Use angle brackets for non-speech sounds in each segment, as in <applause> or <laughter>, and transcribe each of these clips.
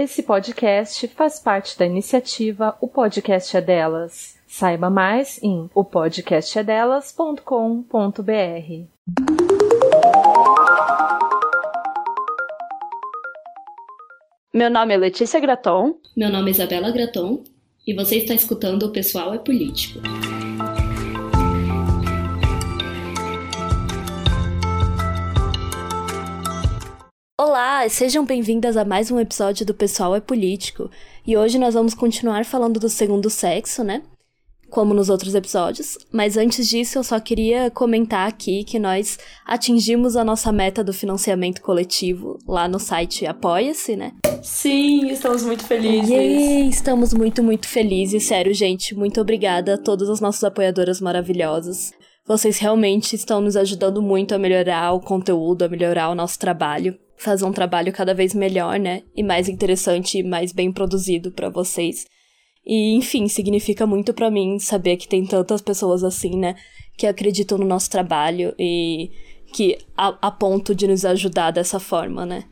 Esse podcast faz parte da iniciativa O Podcast é Delas. Saiba mais em opodcastedelas.com.br. Meu nome é Letícia Graton. Meu nome é Isabela Graton. E você está escutando O Pessoal é Político. Olá, sejam bem-vindas a mais um episódio do Pessoal é Político. E hoje nós vamos continuar falando do segundo sexo, né? Como nos outros episódios. Mas antes disso, eu só queria comentar aqui que nós atingimos a nossa meta do financiamento coletivo lá no site Apoia-se, né? Sim, estamos muito felizes. Yay, estamos muito, muito felizes. Sério, gente, muito obrigada a todas as nossas apoiadoras maravilhosas. Vocês realmente estão nos ajudando muito a melhorar o conteúdo, a melhorar o nosso trabalho fazer um trabalho cada vez melhor, né? E mais interessante e mais bem produzido para vocês. E, enfim, significa muito para mim saber que tem tantas pessoas assim, né? Que acreditam no nosso trabalho e que a, a ponto de nos ajudar dessa forma, né?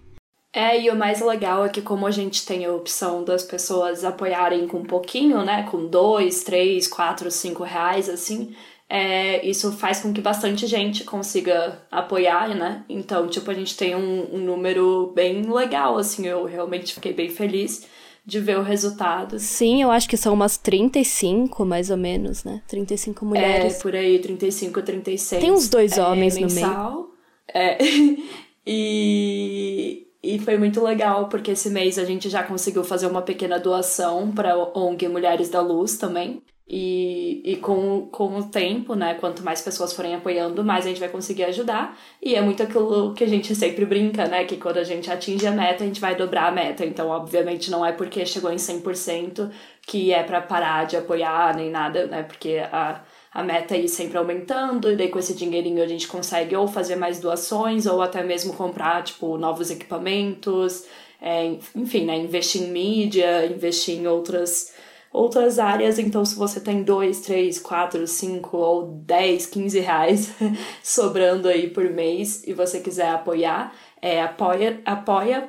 É, e o mais legal é que como a gente tem a opção das pessoas apoiarem com um pouquinho, né? Com dois, três, quatro, cinco reais, assim, é, isso faz com que bastante gente consiga apoiar, né? Então, tipo, a gente tem um, um, número bem legal, assim, eu realmente fiquei bem feliz de ver o resultado. Sim, eu acho que são umas 35, mais ou menos, né? 35 mulheres. É, por aí, 35, 36. Tem uns dois é, homens mensal. no meio. É. <laughs> e, e foi muito legal, porque esse mês a gente já conseguiu fazer uma pequena doação para ONG Mulheres da Luz também. E, e com, com o tempo, né, quanto mais pessoas forem apoiando, mais a gente vai conseguir ajudar. E é muito aquilo que a gente sempre brinca, né, que quando a gente atinge a meta, a gente vai dobrar a meta. Então, obviamente, não é porque chegou em 100% que é para parar de apoiar nem nada, né, porque a, a meta é ir sempre aumentando, e daí com esse dinheirinho a gente consegue ou fazer mais doações, ou até mesmo comprar, tipo, novos equipamentos, é, enfim, né, investir em mídia, investir em outras outras áreas. Então, se você tem 2, 3, 4, 5 ou 10, 15 reais <laughs> sobrando aí por mês e você quiser apoiar, é apoia.se.com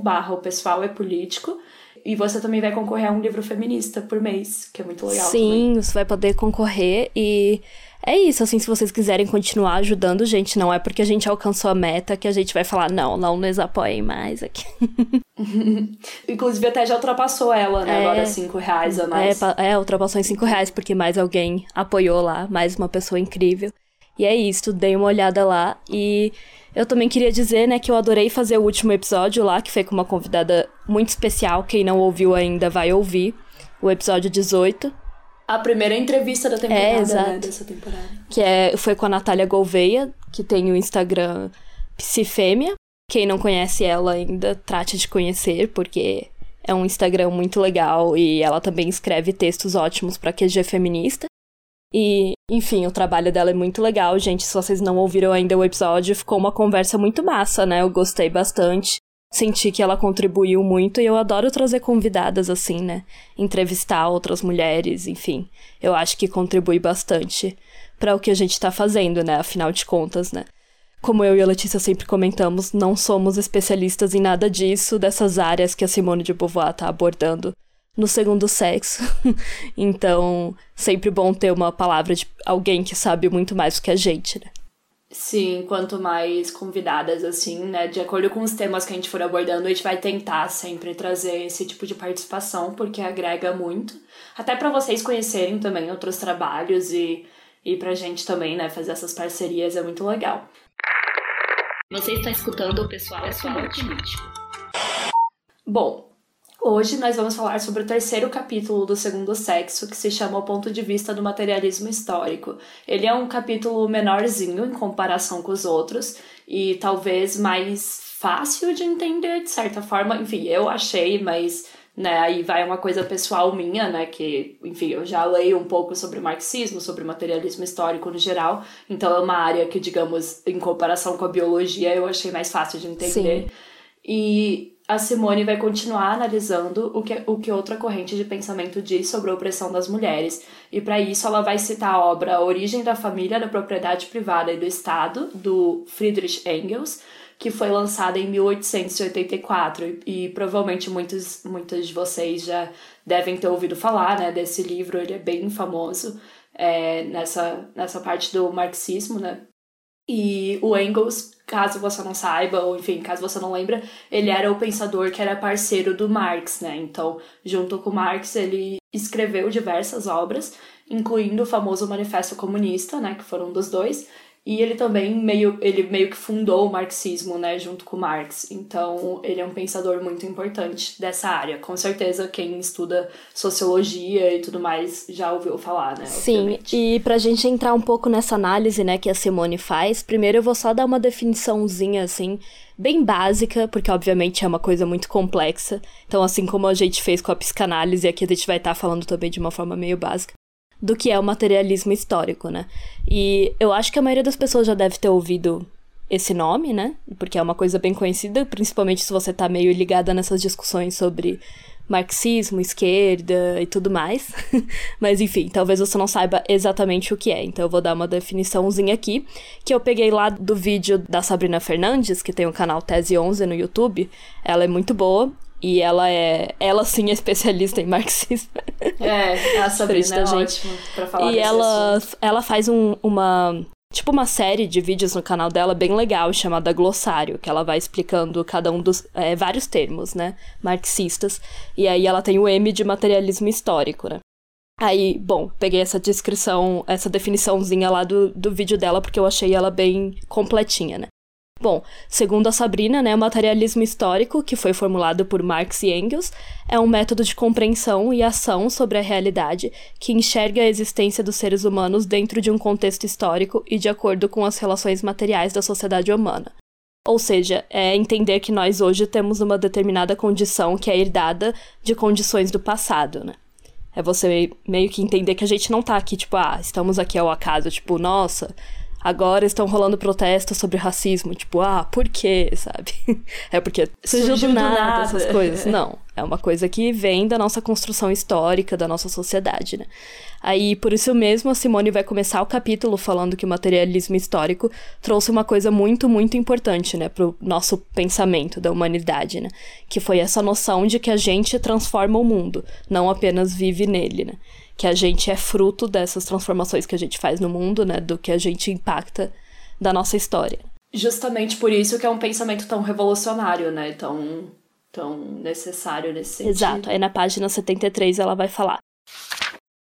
barra o pessoal é político. E você também vai concorrer a um livro feminista por mês, que é muito legal. Sim, também. você vai poder concorrer e é isso, assim, se vocês quiserem continuar ajudando, gente, não é porque a gente alcançou a meta que a gente vai falar, não, não nos apoiem mais aqui. <laughs> Inclusive, até já ultrapassou ela, né? É, Agora, cinco reais a mais. É, é, ultrapassou em cinco reais, porque mais alguém apoiou lá, mais uma pessoa incrível. E é isso, dei uma olhada lá e eu também queria dizer, né, que eu adorei fazer o último episódio lá, que foi com uma convidada muito especial. Quem não ouviu ainda vai ouvir. O episódio 18 a primeira entrevista da temporada, é, exato. Né, dessa temporada. Que é, foi com a Natália Gouveia, que tem o Instagram Psifêmea. Quem não conhece ela ainda, trate de conhecer, porque é um Instagram muito legal e ela também escreve textos ótimos para QG feminista. E, enfim, o trabalho dela é muito legal, gente. Se vocês não ouviram ainda o episódio, ficou uma conversa muito massa, né? Eu gostei bastante senti que ela contribuiu muito e eu adoro trazer convidadas assim, né? Entrevistar outras mulheres, enfim. Eu acho que contribui bastante para o que a gente tá fazendo, né? Afinal de contas, né? Como eu e a Letícia sempre comentamos, não somos especialistas em nada disso, dessas áreas que a Simone de Beauvoir tá abordando no segundo sexo. <laughs> então, sempre bom ter uma palavra de alguém que sabe muito mais do que a gente, né? Sim, quanto mais convidadas, assim, né? De acordo com os temas que a gente for abordando, a gente vai tentar sempre trazer esse tipo de participação, porque agrega muito. Até para vocês conhecerem também outros trabalhos e, e pra gente também, né? Fazer essas parcerias é muito legal. Você está escutando o Pessoal, pessoal Político. Bom, Hoje nós vamos falar sobre o terceiro capítulo do Segundo Sexo, que se chama O Ponto de Vista do Materialismo Histórico. Ele é um capítulo menorzinho em comparação com os outros e talvez mais fácil de entender de certa forma. Enfim, eu achei, mas né, aí vai uma coisa pessoal minha, né, que, enfim, eu já leio um pouco sobre marxismo, sobre materialismo histórico no geral, então é uma área que, digamos, em comparação com a biologia, eu achei mais fácil de entender. Sim. E a Simone vai continuar analisando o que, o que outra corrente de pensamento diz sobre a opressão das mulheres, e para isso ela vai citar a obra Origem da Família, da Propriedade Privada e do Estado, do Friedrich Engels, que foi lançada em 1884 e, e provavelmente muitos, muitos de vocês já devem ter ouvido falar né, desse livro, ele é bem famoso é, nessa, nessa parte do marxismo, né? E o Engels, caso você não saiba, ou enfim, caso você não lembra, ele era o pensador que era parceiro do Marx, né? Então, junto com Marx, ele escreveu diversas obras, incluindo o famoso Manifesto Comunista, né, que foram dos dois, e ele também meio, ele meio que fundou o marxismo, né, junto com Marx. Então, ele é um pensador muito importante dessa área. Com certeza, quem estuda sociologia e tudo mais já ouviu falar, né? Sim, obviamente. e pra gente entrar um pouco nessa análise, né, que a Simone faz, primeiro eu vou só dar uma definiçãozinha, assim, bem básica, porque obviamente é uma coisa muito complexa. Então, assim como a gente fez com a psicanálise, aqui a gente vai estar tá falando também de uma forma meio básica do que é o materialismo histórico, né? E eu acho que a maioria das pessoas já deve ter ouvido esse nome, né? Porque é uma coisa bem conhecida, principalmente se você tá meio ligada nessas discussões sobre marxismo, esquerda e tudo mais. <laughs> Mas enfim, talvez você não saiba exatamente o que é. Então eu vou dar uma definiçãozinha aqui, que eu peguei lá do vídeo da Sabrina Fernandes, que tem o canal Tese 11 no YouTube. Ela é muito boa e ela é. Ela sim é especialista em marxismo. É, a <laughs> Sabrina é gente. ótima pra falar E ela, ela faz um, uma. Tipo uma série de vídeos no canal dela bem legal, chamada Glossário, que ela vai explicando cada um dos. É, vários termos, né? Marxistas. E aí ela tem o M de materialismo histórico, né? Aí, bom, peguei essa descrição, essa definiçãozinha lá do, do vídeo dela, porque eu achei ela bem completinha, né? Bom, segundo a Sabrina, né, o materialismo histórico, que foi formulado por Marx e Engels, é um método de compreensão e ação sobre a realidade que enxerga a existência dos seres humanos dentro de um contexto histórico e de acordo com as relações materiais da sociedade humana. Ou seja, é entender que nós hoje temos uma determinada condição que é herdada de condições do passado, né? É você meio que entender que a gente não tá aqui, tipo, ah, estamos aqui ao acaso, tipo, nossa, agora estão rolando protestos sobre racismo. Tipo, ah, por quê, sabe? <laughs> É porque surgiu, surgiu do, nada, do nada essas coisas. Não, é uma coisa que vem da nossa construção histórica, da nossa sociedade, né? Aí, por isso mesmo, a Simone vai começar o capítulo falando que o materialismo histórico trouxe uma coisa muito, muito importante, né, pro nosso pensamento da humanidade, né? Que foi essa noção de que a gente transforma o mundo, não apenas vive nele, né? Que a gente é fruto dessas transformações que a gente faz no mundo, né, do que a gente impacta da nossa história. Justamente por isso que é um pensamento tão revolucionário, né, tão tão necessário nesse sentido. Exato. Aí na página 73 ela vai falar: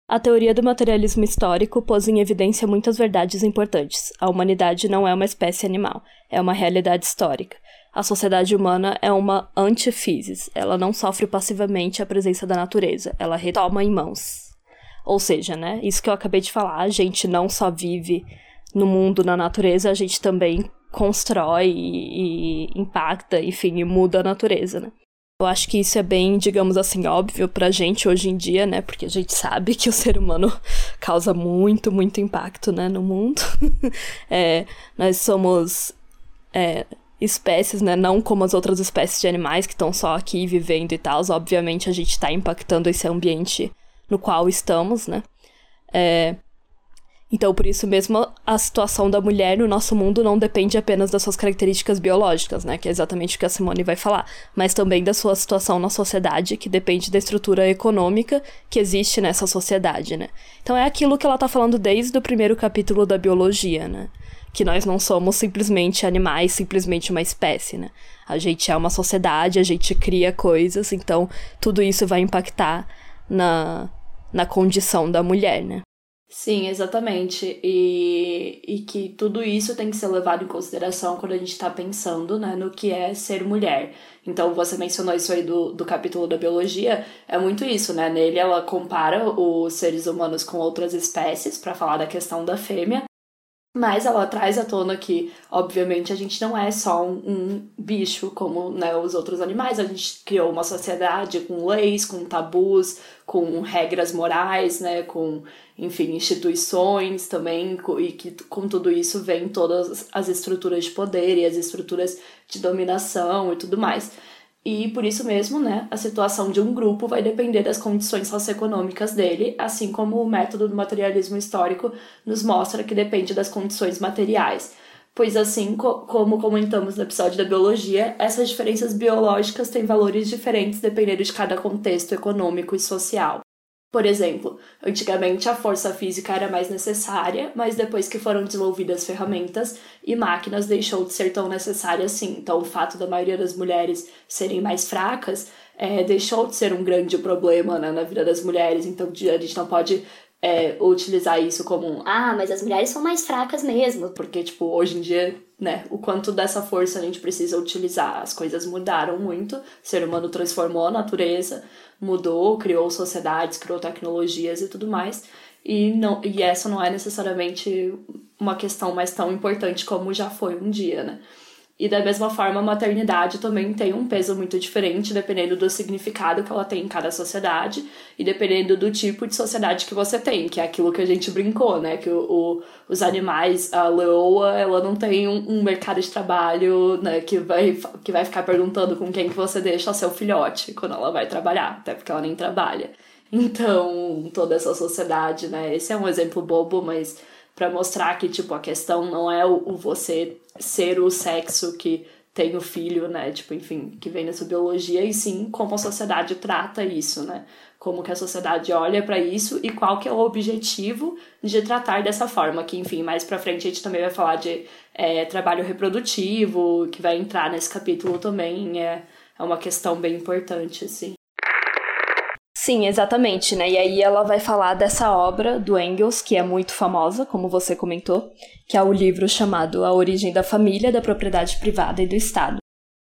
a teoria do materialismo histórico pôs em evidência muitas verdades importantes. A humanidade não é uma espécie animal, é uma realidade histórica. A sociedade humana é uma antifisis. Ela não sofre passivamente a presença da natureza, ela retoma em mãos. Ou seja, né, isso que eu acabei de falar, a gente não só vive no mundo, na natureza, a gente também constrói e, e impacta, enfim, e muda a natureza, né? Eu acho que isso é bem, digamos assim, óbvio pra gente hoje em dia, né? Porque a gente sabe que o ser humano <laughs> causa muito, muito impacto, né, no mundo. <laughs> é, nós somos é, espécies, né? Não como as outras espécies de animais que estão só aqui vivendo e tal. Obviamente a gente está impactando esse ambiente no qual estamos, né? É, então, por isso mesmo, a situação da mulher no nosso mundo não depende apenas das suas características biológicas, né? Que é exatamente o que a Simone vai falar, mas também da sua situação na sociedade, que depende da estrutura econômica que existe nessa sociedade, né? Então, é aquilo que ela tá falando desde o primeiro capítulo da biologia, né? Que nós não somos simplesmente animais, simplesmente uma espécie, né? A gente é uma sociedade, a gente cria coisas, então tudo isso vai impactar na, na condição da mulher, né? Sim, exatamente. E, e que tudo isso tem que ser levado em consideração quando a gente está pensando né, no que é ser mulher. Então, você mencionou isso aí do, do capítulo da biologia, é muito isso, né? Nele ela compara os seres humanos com outras espécies para falar da questão da fêmea, mas ela traz à tona que, obviamente, a gente não é só um, um, bicho como né, os outros animais. A gente criou uma sociedade com leis, com tabus, com regras morais, né, com, enfim, instituições também. E que com tudo isso vem todas as estruturas de poder e as estruturas de dominação e tudo mais. E por isso mesmo, né, a situação de um grupo vai depender das condições socioeconômicas dele, assim como o método do materialismo histórico nos mostra que depende das condições materiais. pois assim co como comentamos no episódio da biologia, essas diferenças biológicas têm valores diferentes dependendo de cada contexto econômico e social. Por exemplo, antigamente a força física era mais necessária, mas depois que foram desenvolvidas ferramentas e máquinas deixou de ser tão necessária assim. Então, o fato da maioria das mulheres serem mais fracas é, deixou de ser um grande problema né, na vida das mulheres. Então, a gente não pode é, utilizar isso como ah, mas as mulheres são mais fracas mesmo. Porque, tipo, hoje em dia, né, o quanto dessa força a gente precisa utilizar. As coisas mudaram muito, o ser humano transformou a natureza mudou, criou sociedades, criou tecnologias e tudo mais. E, não, e essa não é necessariamente uma questão mais tão importante como já foi um dia, né? E da mesma forma, a maternidade também tem um peso muito diferente, dependendo do significado que ela tem em cada sociedade e dependendo do tipo de sociedade que você tem, que é aquilo que a gente brincou, né? Que o, o os animais, a leoa, ela não tem um, um, mercado de trabalho né, que, vai, que vai ficar perguntando com quem que você deixa seu filhote quando ela vai trabalhar, até porque ela nem trabalha. Então, toda essa sociedade, né? Esse é um exemplo bobo, mas para mostrar que, tipo, a questão não é o, o, você ser o sexo que tem o filho, né? Tipo, enfim, que vem nessa biologia, e sim como a sociedade trata isso, né? Como que a sociedade olha para isso e qual que é o objetivo de tratar dessa forma. Que, enfim, mais pra frente a gente também vai falar de é, trabalho reprodutivo, que vai entrar nesse capítulo também. É, é uma questão bem importante, assim. Sim, exatamente, né? E aí ela vai falar dessa obra do Engels, que é muito famosa, como você comentou, que é o livro chamado A Origem da Família, da Propriedade Privada e do Estado.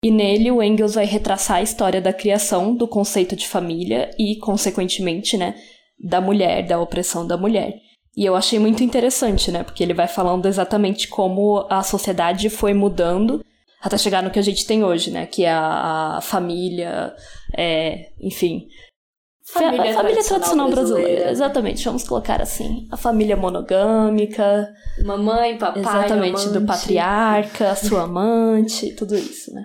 E nele o Engels vai retraçar a história da criação do conceito de família e, consequentemente, né, da mulher, da opressão da mulher. E eu achei muito interessante, né, porque ele vai falando exatamente como a sociedade foi mudando até chegar no que a gente tem hoje, né, que é a, a família, é, enfim, Família, família tradicional, tradicional brasileira. brasileira. Exatamente, vamos colocar assim. A família monogâmica. Mamãe, papai. Exatamente, amante. do patriarca, sua amante, tudo isso, né?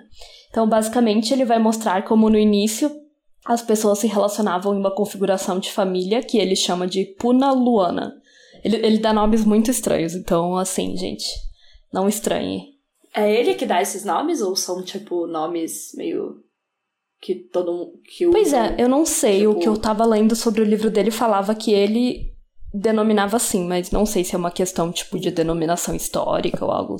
Então, basicamente, ele vai mostrar como no início as pessoas se relacionavam em uma configuração de família que ele chama de Puna Luana. Ele, ele dá nomes muito estranhos, então, assim, gente, não estranhe. É ele que dá esses nomes ou são, tipo, nomes meio que todo que o Pois é, eu não sei. Tipo... O que eu tava lendo sobre o livro dele falava que ele denominava assim, mas não sei se é uma questão tipo de denominação histórica ou algo.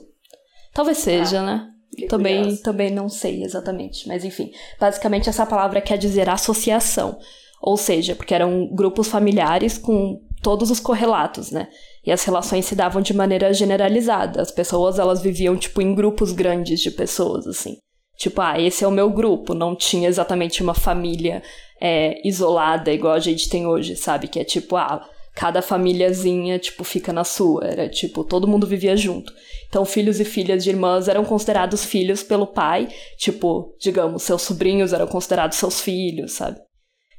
Talvez seja, ah, né? Também, também não sei exatamente, mas enfim. Basicamente essa palavra quer dizer associação, ou seja, porque eram grupos familiares com todos os correlatos, né? E as relações se davam de maneira generalizada. As pessoas, elas viviam tipo em grupos grandes de pessoas assim. Tipo, ah, esse é o meu grupo. Não tinha exatamente uma família é, isolada igual a gente tem hoje, sabe? Que é tipo, ah, cada famíliazinha, tipo, fica na sua. Era tipo, todo mundo vivia junto. Então, filhos e filhas de irmãs eram considerados filhos pelo pai. Tipo, digamos, seus sobrinhos eram considerados seus filhos, sabe?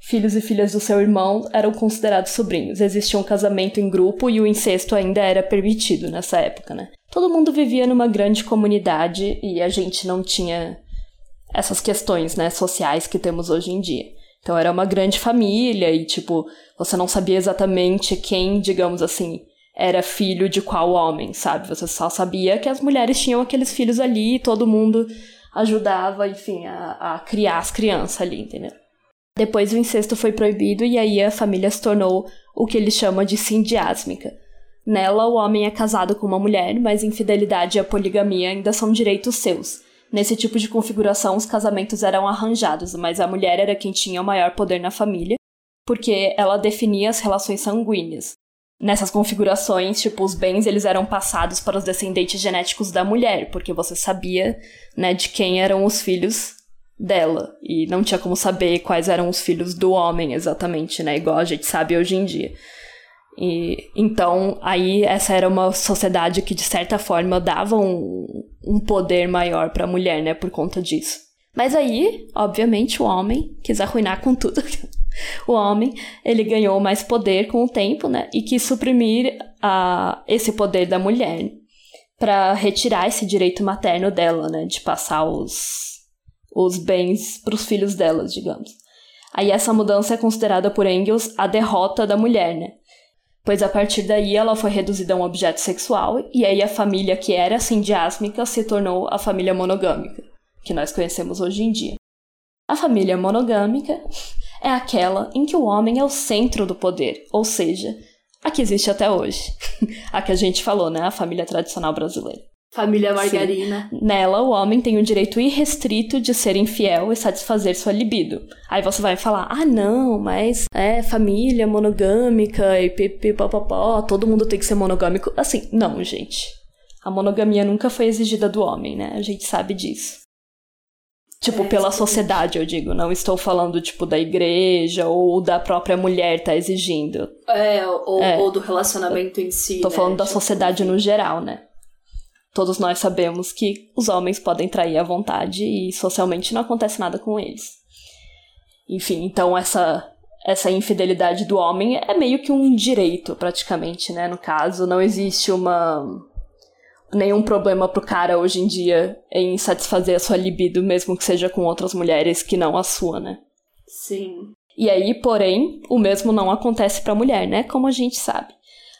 Filhos e filhas do seu irmão eram considerados sobrinhos. Existia um casamento em grupo e o incesto ainda era permitido nessa época, né? Todo mundo vivia numa grande comunidade e a gente não tinha essas questões, né, sociais que temos hoje em dia. Então era uma grande família e, tipo, você não sabia exatamente quem, digamos assim, era filho de qual homem, sabe? Você só sabia que as mulheres tinham aqueles filhos ali e todo mundo ajudava, enfim, a, a criar as crianças ali, entendeu? Depois o incesto foi proibido e aí a família se tornou o que ele chama de sindiásmica. Nela, o homem é casado com uma mulher, mas infidelidade e a poligamia ainda são direitos seus. Nesse tipo de configuração, os casamentos eram arranjados, mas a mulher era quem tinha o maior poder na família, porque ela definia as relações sanguíneas. Nessas configurações, tipo, os bens eles eram passados para os descendentes genéticos da mulher, porque você sabia, né, de quem eram os filhos dela e não tinha como saber quais eram os filhos do homem exatamente, né, igual a gente sabe hoje em dia. E então aí essa era uma sociedade que de certa forma dava um, um poder maior para a mulher, né, por conta disso. Mas aí, obviamente, o homem quis arruinar com tudo. <laughs> o homem, ele ganhou mais poder com o tempo, né, e quis suprimir a, esse poder da mulher para retirar esse direito materno dela, né, de passar os os bens para os filhos delas, digamos. Aí essa mudança é considerada por Engels a derrota da mulher, né? Pois a partir daí ela foi reduzida a um objeto sexual e aí a família que era sindiásmica se tornou a família monogâmica, que nós conhecemos hoje em dia. A família monogâmica é aquela em que o homem é o centro do poder, ou seja, a que existe até hoje. <laughs> a que a gente falou, né? A família tradicional brasileira. Família Margarina. Sim. Nela, o homem tem o direito irrestrito de ser infiel e satisfazer sua libido. Aí você vai falar, ah, não, mas é família monogâmica e pipipopopó, todo mundo tem que ser monogâmico. Assim, não, gente. A monogamia nunca foi exigida do homem, né? A gente sabe disso. Tipo, é, pela sociedade, eu digo. Não estou falando, tipo, da igreja ou da própria mulher tá exigindo. É, ou, é. ou do relacionamento em si. Tô né? falando da tipo, sociedade no geral, né? Todos nós sabemos que os homens podem trair à vontade e socialmente não acontece nada com eles. Enfim, então essa essa infidelidade do homem é meio que um direito, praticamente, né? No caso, não existe uma nenhum problema pro cara hoje em dia em satisfazer a sua libido, mesmo que seja com outras mulheres que não a sua, né? Sim. E aí, porém, o mesmo não acontece pra mulher, né? Como a gente sabe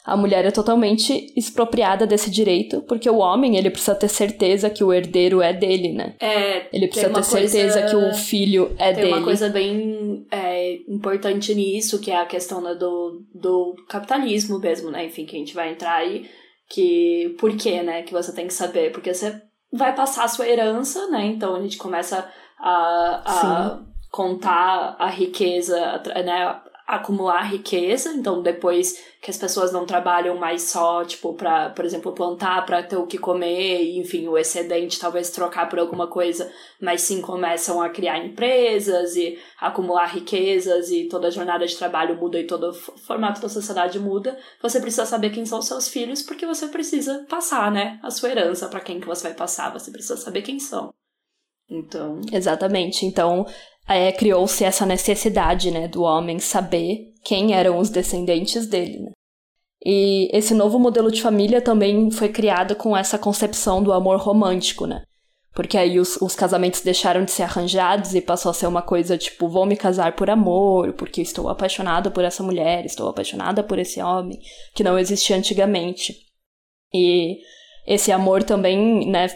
a mulher é totalmente expropriada desse direito, porque o homem, ele precisa ter certeza que o herdeiro é dele, né? É, ele precisa ter certeza que o filho é tem dele. Tem uma coisa bem é, importante nisso, que é a questão né, do, do capitalismo mesmo, né? Enfim, que a gente vai entrar aí, que por quê, né? Que você tem que saber, porque você vai passar a sua herança, né? Então a gente começa a, a contar a riqueza, né? Acumular riqueza, então depois que as pessoas não trabalham mais só, tipo, para, por exemplo, plantar para ter o que comer, enfim, o excedente talvez trocar por alguma coisa, mas sim começam a criar empresas e acumular riquezas e toda a jornada de trabalho muda e todo o formato da sociedade muda. Você precisa saber quem são seus filhos porque você precisa passar, né, a sua herança para quem que você vai passar, você precisa saber quem são. Então. Exatamente. Então, é, criou-se essa necessidade, né, do homem saber quem eram os descendentes dele, né? E esse novo modelo de família também foi criado com essa concepção do amor romântico, né? Porque aí os, os casamentos deixaram de ser arranjados e passou a ser uma coisa tipo, vou me casar por amor, porque estou apaixonada por essa mulher, estou apaixonada por esse homem, que não existia antigamente. E esse amor também, né,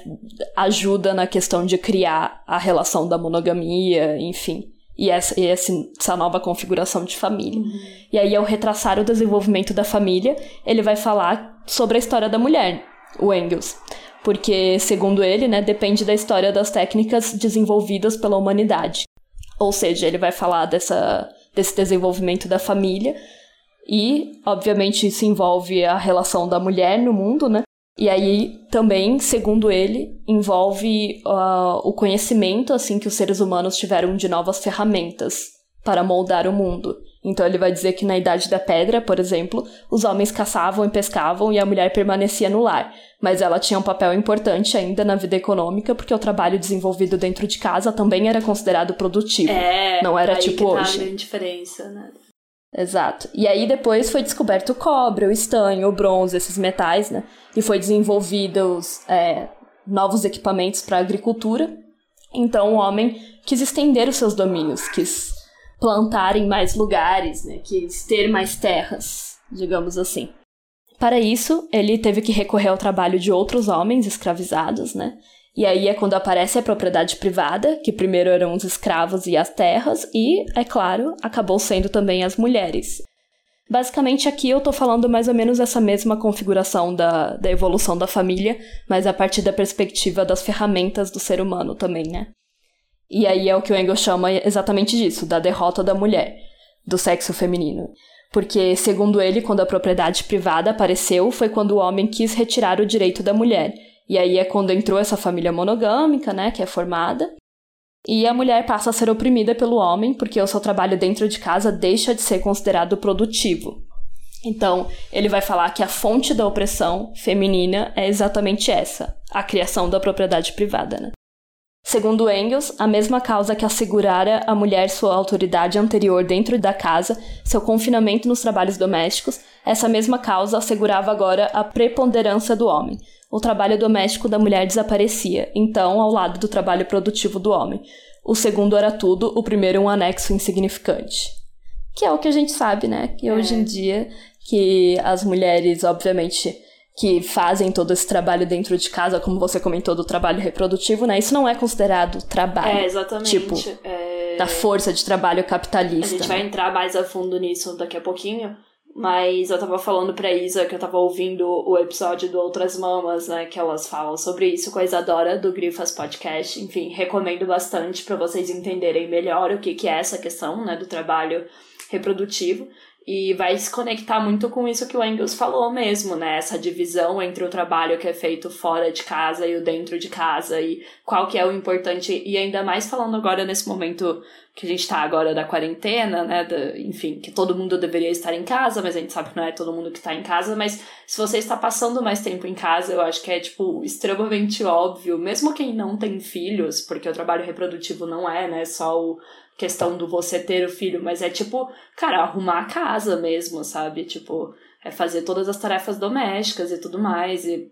ajuda na questão de criar a relação da monogamia, enfim. E essa, e essa nova configuração de família. Uhum. E aí, ao retraçar o desenvolvimento da família, ele vai falar sobre a história da mulher, o Engels. Porque, segundo ele, né, depende da história das técnicas desenvolvidas pela humanidade. Ou seja, ele vai falar dessa, desse desenvolvimento da família, e, obviamente, isso envolve a relação da mulher no mundo, né? E aí também, segundo ele, envolve uh, o conhecimento assim que os seres humanos tiveram de novas ferramentas para moldar o mundo. Então ele vai dizer que na Idade da Pedra, por exemplo, os homens caçavam e pescavam e a mulher permanecia no lar, mas ela tinha um papel importante ainda na vida econômica porque o trabalho desenvolvido dentro de casa também era considerado produtivo. É, não era aí tipo que tá hoje. A grande diferença, né? Exato. E aí depois foi descoberto o cobre, o estanho, o bronze, esses metais, né? E foi desenvolvidos é, novos equipamentos para agricultura. Então o homem quis estender os seus domínios, quis plantar em mais lugares, né? Quis ter mais terras, digamos assim. Para isso, ele teve que recorrer ao trabalho de outros homens escravizados, né? E aí é quando aparece a propriedade privada, que primeiro eram os escravos e as terras, e, é claro, acabou sendo também as mulheres. Basicamente, aqui eu tô falando mais ou menos essa mesma configuração da, da evolução da família, mas a partir da perspectiva das ferramentas do ser humano também, né? E aí é o que o Engels chama exatamente disso, da derrota da mulher, do sexo feminino. Porque, segundo ele, quando a propriedade privada apareceu, foi quando o homem quis retirar o direito da mulher e aí é quando entrou essa família monogâmica, né, que é formada. E a mulher passa a ser oprimida pelo homem porque o seu trabalho dentro de casa deixa de ser considerado produtivo. Então, ele vai falar que a fonte da opressão feminina é exatamente essa, a criação da propriedade privada. Né? Segundo Engels, a mesma causa que assegurara à mulher sua autoridade anterior dentro da casa, seu confinamento nos trabalhos domésticos, essa mesma causa assegurava agora a preponderância do homem, o trabalho doméstico da mulher desaparecia, então, ao lado do trabalho produtivo do homem. O segundo era tudo, o primeiro um anexo insignificante. Que é o que a gente sabe, né? Que hoje em dia, que as mulheres, obviamente, que fazem todo esse trabalho dentro de casa, como você comentou do trabalho reprodutivo, né? Isso não é considerado trabalho. É, exatamente. Tipo, é... da força de trabalho capitalista. A gente vai entrar mais a fundo nisso daqui a pouquinho. Mas eu tava falando pra Isa que eu tava ouvindo o episódio do Outras Mamas, né? Que elas falam sobre isso com a Isadora do Grifas Podcast. Enfim, recomendo bastante para vocês entenderem melhor o que, que é essa questão, né? Do trabalho reprodutivo. E vai se conectar muito com isso que o Engels falou mesmo, né? Essa divisão entre o trabalho que é feito fora de casa e o dentro de casa e qual que é o importante. E ainda mais falando agora nesse momento que a gente tá agora da quarentena, né? Da, enfim, que todo mundo deveria estar em casa, mas a gente sabe que não é todo mundo que tá em casa. Mas se você está passando mais tempo em casa, eu acho que é, tipo, extremamente óbvio, mesmo quem não tem filhos, porque o trabalho reprodutivo não é, né? Só o questão do você ter o filho, mas é tipo, cara, arrumar a casa mesmo, sabe? Tipo, é fazer todas as tarefas domésticas e tudo mais, e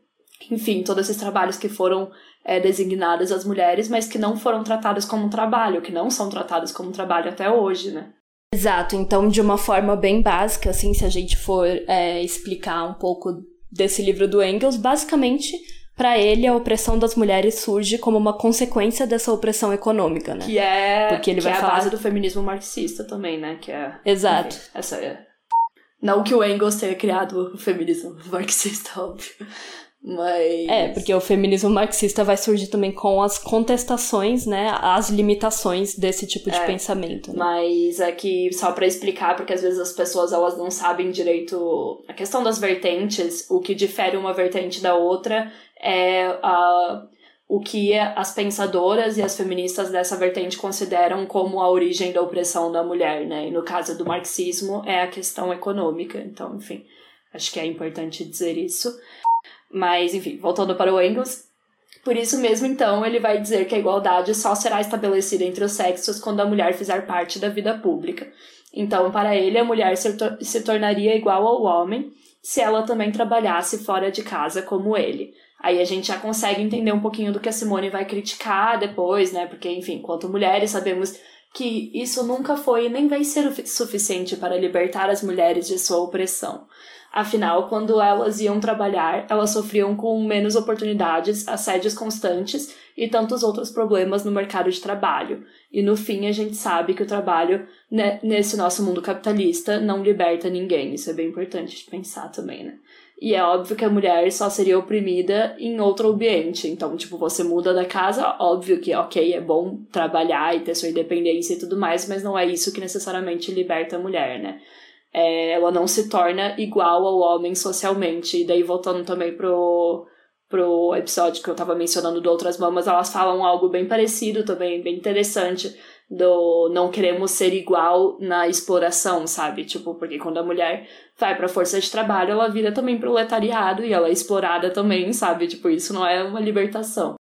enfim, todos esses trabalhos que foram é, designados às mulheres, mas que não foram tratados como trabalho, que não são tratados como trabalho até hoje, né? Exato, então de uma forma bem básica, assim, se a gente for é, explicar um pouco desse livro do Engels, basicamente para ele, a opressão das mulheres surge como uma consequência dessa opressão econômica, né? Que é, Porque ele vai é falar... a base do feminismo marxista também, né? Que é, Exato. Enfim, essa é... Não que o Engels tenha criado o feminismo <laughs> marxista, óbvio. Mas. É, porque o feminismo marxista vai surgir também com as contestações, né? As limitações desse tipo de é, pensamento. Né? Mas aqui, só para explicar, porque às vezes as pessoas elas não sabem direito a questão das vertentes, o que difere uma vertente da outra é a, o que as pensadoras e as feministas dessa vertente consideram como a origem da opressão da mulher, né? E no caso do marxismo é a questão econômica. Então, enfim, acho que é importante dizer isso. Mas, enfim, voltando para o Engels, por isso mesmo, então, ele vai dizer que a igualdade só será estabelecida entre os sexos quando a mulher fizer parte da vida pública. Então, para ele, a mulher se, se tornaria igual ao homem se ela também trabalhasse fora de casa como ele. Aí a gente já consegue entender um pouquinho do que a Simone vai criticar depois, né? Porque, enfim, quanto mulheres, sabemos que isso nunca foi nem vai ser suficiente para libertar as mulheres de sua opressão. Afinal, quando elas iam trabalhar, elas sofriam com menos oportunidades, assédios constantes e tantos outros problemas no mercado de trabalho. E no fim, a gente sabe que o trabalho né, nesse nosso mundo capitalista não liberta ninguém. Isso é bem importante de pensar também, né? E é óbvio que a mulher só seria oprimida em outro ambiente. Então, tipo, você muda da casa, óbvio que, ok, é bom trabalhar e ter sua independência e tudo mais, mas não é isso que necessariamente liberta a mulher, né? É, ela não se torna igual ao homem socialmente. E daí, voltando também pro, pro episódio que eu tava mencionando do Outras Mamas, elas falam algo bem parecido também, bem interessante do não queremos ser igual na exploração, sabe? Tipo, porque quando a mulher vai pra força de trabalho, ela vira também proletariado e ela é explorada também, sabe? Tipo, isso não é uma libertação.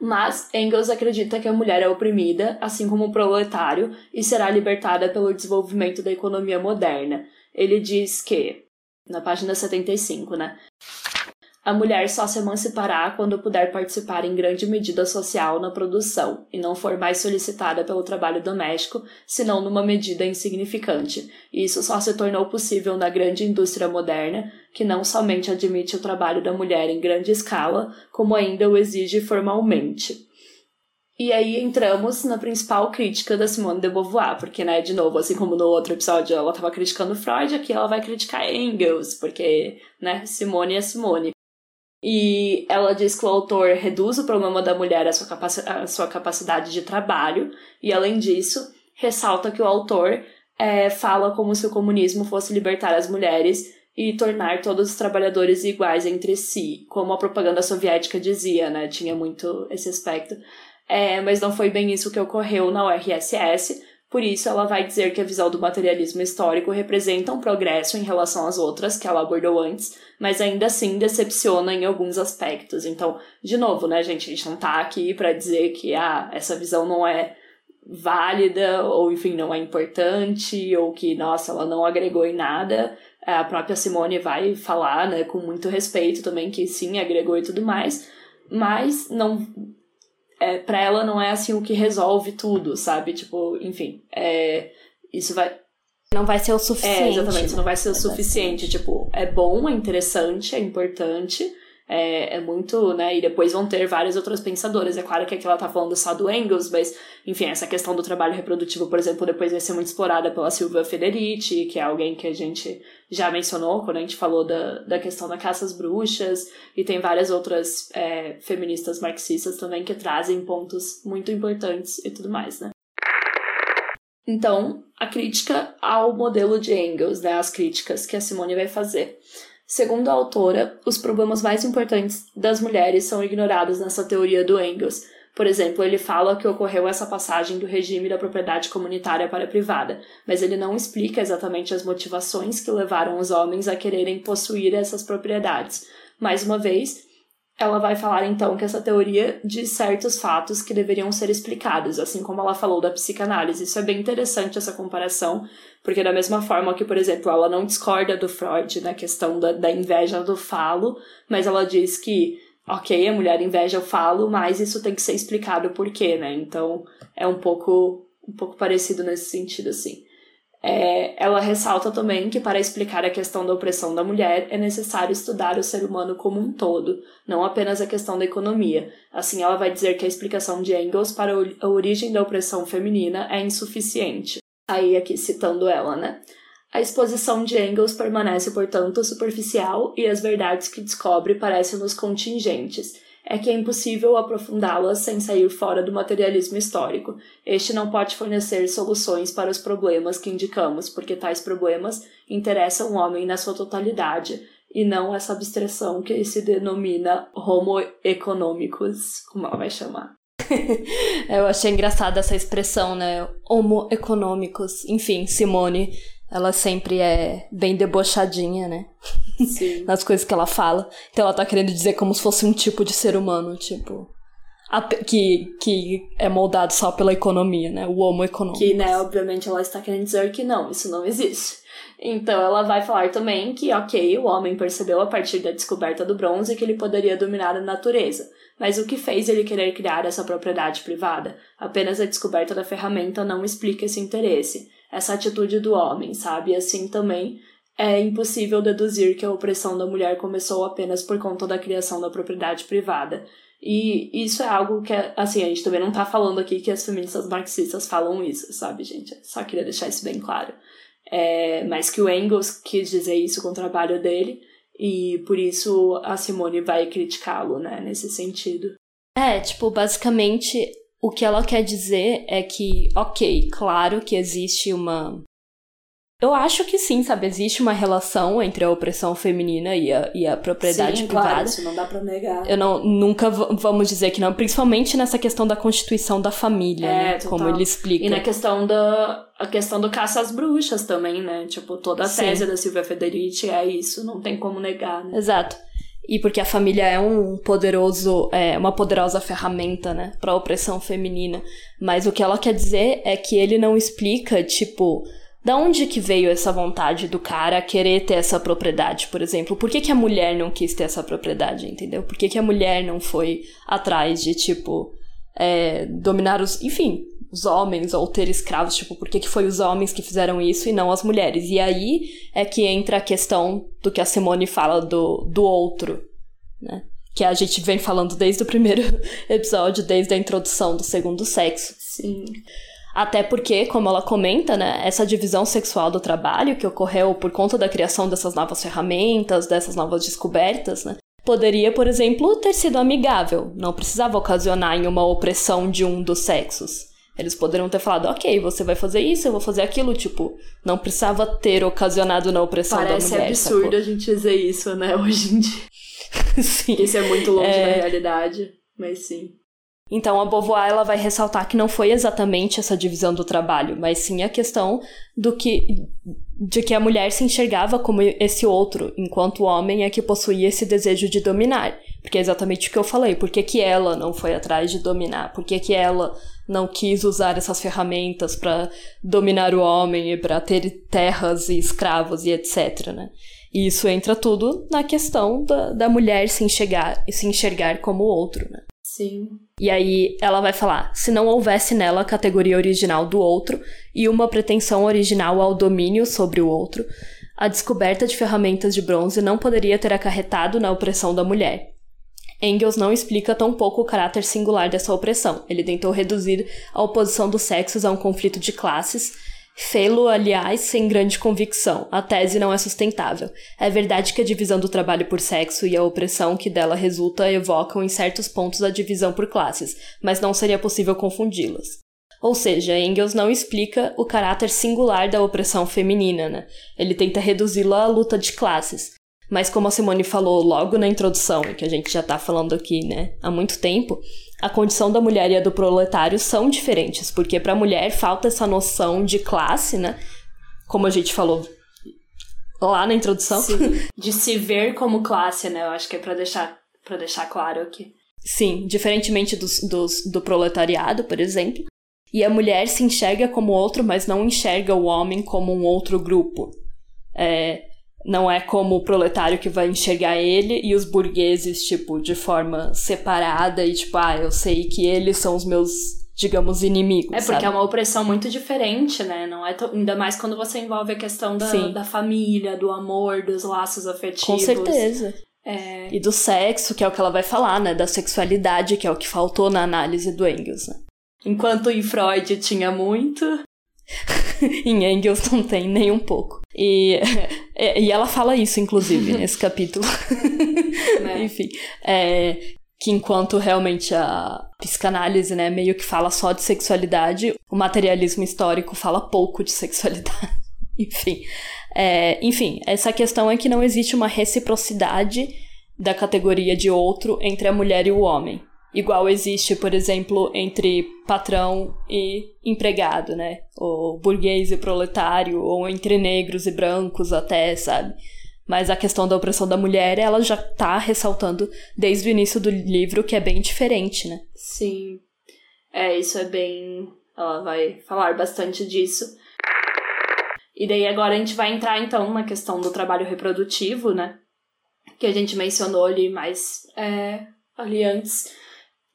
Mas Engels acredita que a mulher é oprimida, assim como o proletário, e será libertada pelo desenvolvimento da economia moderna. Ele diz que, na página 75, né? A mulher só se emancipará quando puder participar em grande medida social na produção e não for mais solicitada pelo trabalho doméstico, senão numa medida insignificante. Isso só se tornou possível na grande indústria moderna, que não somente admite o trabalho da mulher em grande escala, como ainda o exige formalmente. E aí entramos na principal crítica da Simone de Beauvoir, porque, né, de novo, assim como no outro episódio ela estava criticando Freud, aqui ela vai criticar Engels, porque, né, Simone é Simone. E ela diz que o autor reduz o problema da mulher à sua, capaci à sua capacidade de trabalho, e além disso, ressalta que o autor é, fala como se o comunismo fosse libertar as mulheres e tornar todos os trabalhadores iguais entre si, como a propaganda soviética dizia, né? Tinha muito esse aspecto. É, mas não foi bem isso que ocorreu na URSS, por isso, ela vai dizer que a visão do materialismo histórico representa um progresso em relação às outras que ela abordou antes, mas ainda assim decepciona em alguns aspectos. Então, de novo, né, gente, a gente não tá aqui para dizer que ah, essa visão não é válida, ou enfim, não é importante, ou que, nossa, ela não agregou em nada. A própria Simone vai falar, né, com muito respeito também, que sim, agregou e tudo mais, mas não é, para ela não é assim o que resolve tudo, sabe? Tipo, enfim, é, isso vai. Não vai ser o suficiente. É, exatamente, né? não vai ser o suficiente. Tipo, é bom, é interessante, é importante, é, é muito, né? E depois vão ter várias outras pensadoras. É claro que aqui ela tá falando só do Engels, mas, enfim, essa questão do trabalho reprodutivo, por exemplo, depois vai ser muito explorada pela Silvia Federici, que é alguém que a gente já mencionou quando a gente falou da, da questão da caça às bruxas, e tem várias outras é, feministas marxistas também que trazem pontos muito importantes e tudo mais, né? Então, a crítica ao modelo de Engels, né, as críticas que a Simone vai fazer. Segundo a autora, os problemas mais importantes das mulheres são ignorados nessa teoria do Engels. Por exemplo, ele fala que ocorreu essa passagem do regime da propriedade comunitária para a privada, mas ele não explica exatamente as motivações que levaram os homens a quererem possuir essas propriedades. Mais uma vez, ela vai falar então que essa teoria diz certos fatos que deveriam ser explicados, assim como ela falou da psicanálise. Isso é bem interessante essa comparação, porque da mesma forma que, por exemplo, ela não discorda do Freud na questão da, da inveja do falo, mas ela diz que, ok, a mulher inveja o falo, mas isso tem que ser explicado por quê, né? Então é um pouco, um pouco parecido nesse sentido, assim. É, ela ressalta também que para explicar a questão da opressão da mulher é necessário estudar o ser humano como um todo, não apenas a questão da economia. Assim, ela vai dizer que a explicação de Engels para a origem da opressão feminina é insuficiente. Aí, aqui citando ela, né? A exposição de Engels permanece, portanto, superficial e as verdades que descobre parecem-nos contingentes é que é impossível aprofundá-las sem sair fora do materialismo histórico. Este não pode fornecer soluções para os problemas que indicamos, porque tais problemas interessam o homem na sua totalidade, e não essa abstração que se denomina homo econômicos, como ela vai chamar. <laughs> Eu achei engraçada essa expressão, né? Homo econômicos. Enfim, Simone ela sempre é bem debochadinha, né? Sim. <laughs> Nas coisas que ela fala. Então ela tá querendo dizer como se fosse um tipo de ser humano, tipo. Que, que é moldado só pela economia, né? O homo econômico. Que, né, obviamente ela está querendo dizer que não, isso não existe. Então ela vai falar também que, ok, o homem percebeu a partir da descoberta do bronze que ele poderia dominar a natureza. Mas o que fez ele querer criar essa propriedade privada? Apenas a descoberta da ferramenta não explica esse interesse essa atitude do homem, sabe? Assim também é impossível deduzir que a opressão da mulher começou apenas por conta da criação da propriedade privada. E isso é algo que, assim, a gente também não tá falando aqui que as feministas marxistas falam isso, sabe, gente? Só queria deixar isso bem claro. É, mas que o Engels quis dizer isso com o trabalho dele, e por isso a Simone vai criticá-lo, né, nesse sentido. É, tipo, basicamente o que ela quer dizer é que, ok, claro que existe uma. Eu acho que sim, sabe? Existe uma relação entre a opressão feminina e a, e a propriedade sim, privada. Claro, isso não dá pra negar. Eu não, nunca vamos dizer que não, principalmente nessa questão da constituição da família, é, né? Como ele explica. E na questão da a questão do caça às bruxas também, né? Tipo, toda a tese sim. da Silvia Federici é isso, não tem como negar, né? Exato e porque a família é um poderoso, é uma poderosa ferramenta, né, para opressão feminina. Mas o que ela quer dizer é que ele não explica, tipo, da onde que veio essa vontade do cara querer ter essa propriedade, por exemplo? Por que, que a mulher não quis ter essa propriedade, entendeu? Por que, que a mulher não foi atrás de, tipo, é, dominar os. Enfim, os homens ou ter escravos, tipo, por que, que foi os homens que fizeram isso e não as mulheres? E aí é que entra a questão do que a Simone fala do, do outro, né? Que a gente vem falando desde o primeiro <laughs> episódio, desde a introdução do segundo sexo. Sim. Até porque, como ela comenta, né, essa divisão sexual do trabalho que ocorreu por conta da criação dessas novas ferramentas, dessas novas descobertas, né, poderia, por exemplo, ter sido amigável, não precisava ocasionar em uma opressão de um dos sexos. Eles poderiam ter falado, ok, você vai fazer isso, eu vou fazer aquilo, tipo, não precisava ter ocasionado na opressão Parece da mulher. Parece absurdo sacou? a gente dizer isso, né, <laughs> hoje em dia. sim. Isso é muito longe é... da realidade, mas sim. Então a Beauvoir ela vai ressaltar que não foi exatamente essa divisão do trabalho, mas sim a questão do que de que a mulher se enxergava como esse outro, enquanto o homem é que possuía esse desejo de dominar. Porque é exatamente o que eu falei. Por que, que ela não foi atrás de dominar? Por que, que ela não quis usar essas ferramentas para dominar o homem e para ter terras e escravos e etc, né? E isso entra tudo na questão da, da mulher se enxergar, se enxergar como outro, né? Sim. E aí ela vai falar: se não houvesse nela a categoria original do outro e uma pretensão original ao domínio sobre o outro, a descoberta de ferramentas de bronze não poderia ter acarretado na opressão da mulher. Engels não explica tão pouco o caráter singular dessa opressão. Ele tentou reduzir a oposição dos sexos a um conflito de classes, fê-lo, aliás, sem grande convicção. A tese não é sustentável. É verdade que a divisão do trabalho por sexo e a opressão que dela resulta evocam em certos pontos a divisão por classes, mas não seria possível confundi-las. Ou seja, Engels não explica o caráter singular da opressão feminina, né? Ele tenta reduzi-la à luta de classes. Mas como a Simone falou logo na introdução, que a gente já tá falando aqui, né, há muito tempo, a condição da mulher e a do proletário são diferentes, porque para a mulher falta essa noção de classe, né? Como a gente falou lá na introdução. Sim, <laughs> de se ver como classe, né? Eu acho que é para deixar deixar claro aqui. Sim, diferentemente dos, dos, do proletariado, por exemplo. E a mulher se enxerga como outro, mas não enxerga o homem como um outro grupo. É, não é como o proletário que vai enxergar ele e os burgueses, tipo, de forma separada e tipo, ah, eu sei que eles são os meus, digamos, inimigos. É porque sabe? é uma opressão muito diferente, né? Não é ainda mais quando você envolve a questão da, da família, do amor, dos laços afetivos. Com certeza. É... E do sexo, que é o que ela vai falar, né? Da sexualidade, que é o que faltou na análise do Engels, né? Enquanto em Freud tinha muito, <laughs> em Engels não tem nem um pouco. E, <laughs> e ela fala isso, inclusive, <laughs> nesse capítulo. Né? Enfim. É, que enquanto realmente a psicanálise, né, meio que fala só de sexualidade, o materialismo histórico fala pouco de sexualidade. enfim. É, enfim, essa questão é que não existe uma reciprocidade da categoria de outro entre a mulher e o homem igual existe, por exemplo, entre patrão e empregado, né? Ou burguês e proletário, ou entre negros e brancos até, sabe? Mas a questão da opressão da mulher, ela já tá ressaltando desde o início do livro que é bem diferente, né? Sim. É, isso é bem. Ela vai falar bastante disso. E daí agora a gente vai entrar então na questão do trabalho reprodutivo, né? Que a gente mencionou ali mais é, ali antes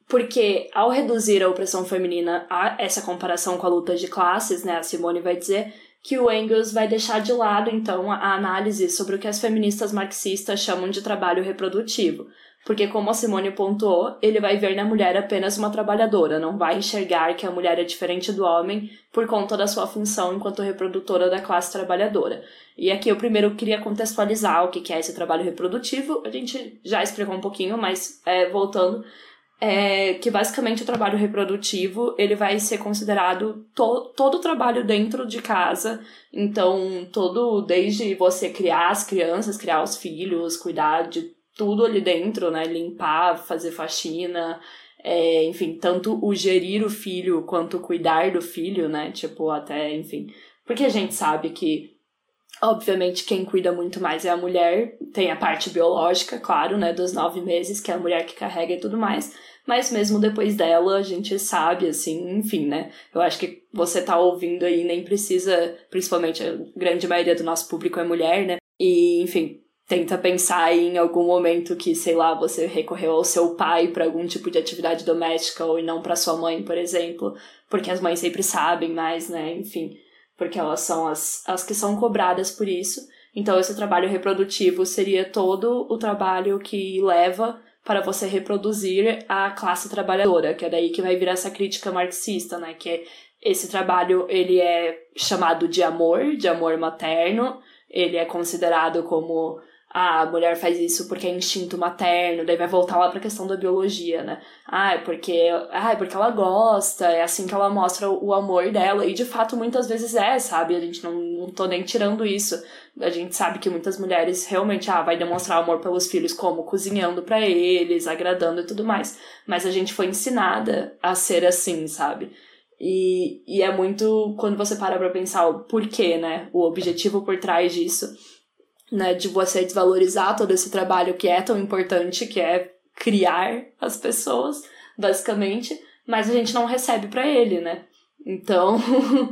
porque ao reduzir a opressão feminina a essa comparação com a luta de classes, né, a Simone vai dizer que o Engels vai deixar de lado então a análise sobre o que as feministas marxistas chamam de trabalho reprodutivo, porque como a Simone pontuou, ele vai ver na mulher apenas uma trabalhadora, não vai enxergar que a mulher é diferente do homem por conta da sua função enquanto reprodutora da classe trabalhadora. E aqui eu primeiro queria contextualizar o que é esse trabalho reprodutivo, a gente já explicou um pouquinho, mas é, voltando, é que basicamente o trabalho reprodutivo ele vai ser considerado to todo o trabalho dentro de casa. Então, todo, desde você criar as crianças, criar os filhos, cuidar de tudo ali dentro, né? Limpar, fazer faxina, é, enfim, tanto o gerir o filho quanto cuidar do filho, né? Tipo, até, enfim. Porque a gente sabe que Obviamente, quem cuida muito mais é a mulher. Tem a parte biológica, claro, né? Dos nove meses, que é a mulher que carrega e tudo mais. Mas mesmo depois dela, a gente sabe, assim, enfim, né? Eu acho que você tá ouvindo aí, nem precisa, principalmente a grande maioria do nosso público é mulher, né? E, enfim, tenta pensar em algum momento que, sei lá, você recorreu ao seu pai para algum tipo de atividade doméstica ou não para sua mãe, por exemplo, porque as mães sempre sabem mais, né? Enfim, porque elas são as, as que são cobradas por isso. Então, esse trabalho reprodutivo seria todo o trabalho que leva para você reproduzir a classe trabalhadora, que é daí que vai vir essa crítica marxista, né? Que esse trabalho ele é chamado de amor, de amor materno, ele é considerado como a mulher faz isso porque é instinto materno, daí vai voltar lá pra questão da biologia, né? Ah, é porque, ah, é porque ela gosta, é assim que ela mostra o amor dela, e de fato muitas vezes é, sabe? A gente não, não tô nem tirando isso. A gente sabe que muitas mulheres realmente, ah, vai demonstrar amor pelos filhos como cozinhando para eles, agradando e tudo mais. Mas a gente foi ensinada a ser assim, sabe? E, e é muito quando você para pra pensar o porquê, né? O objetivo por trás disso né, de você desvalorizar todo esse trabalho que é tão importante, que é criar as pessoas, basicamente, mas a gente não recebe para ele, né? Então,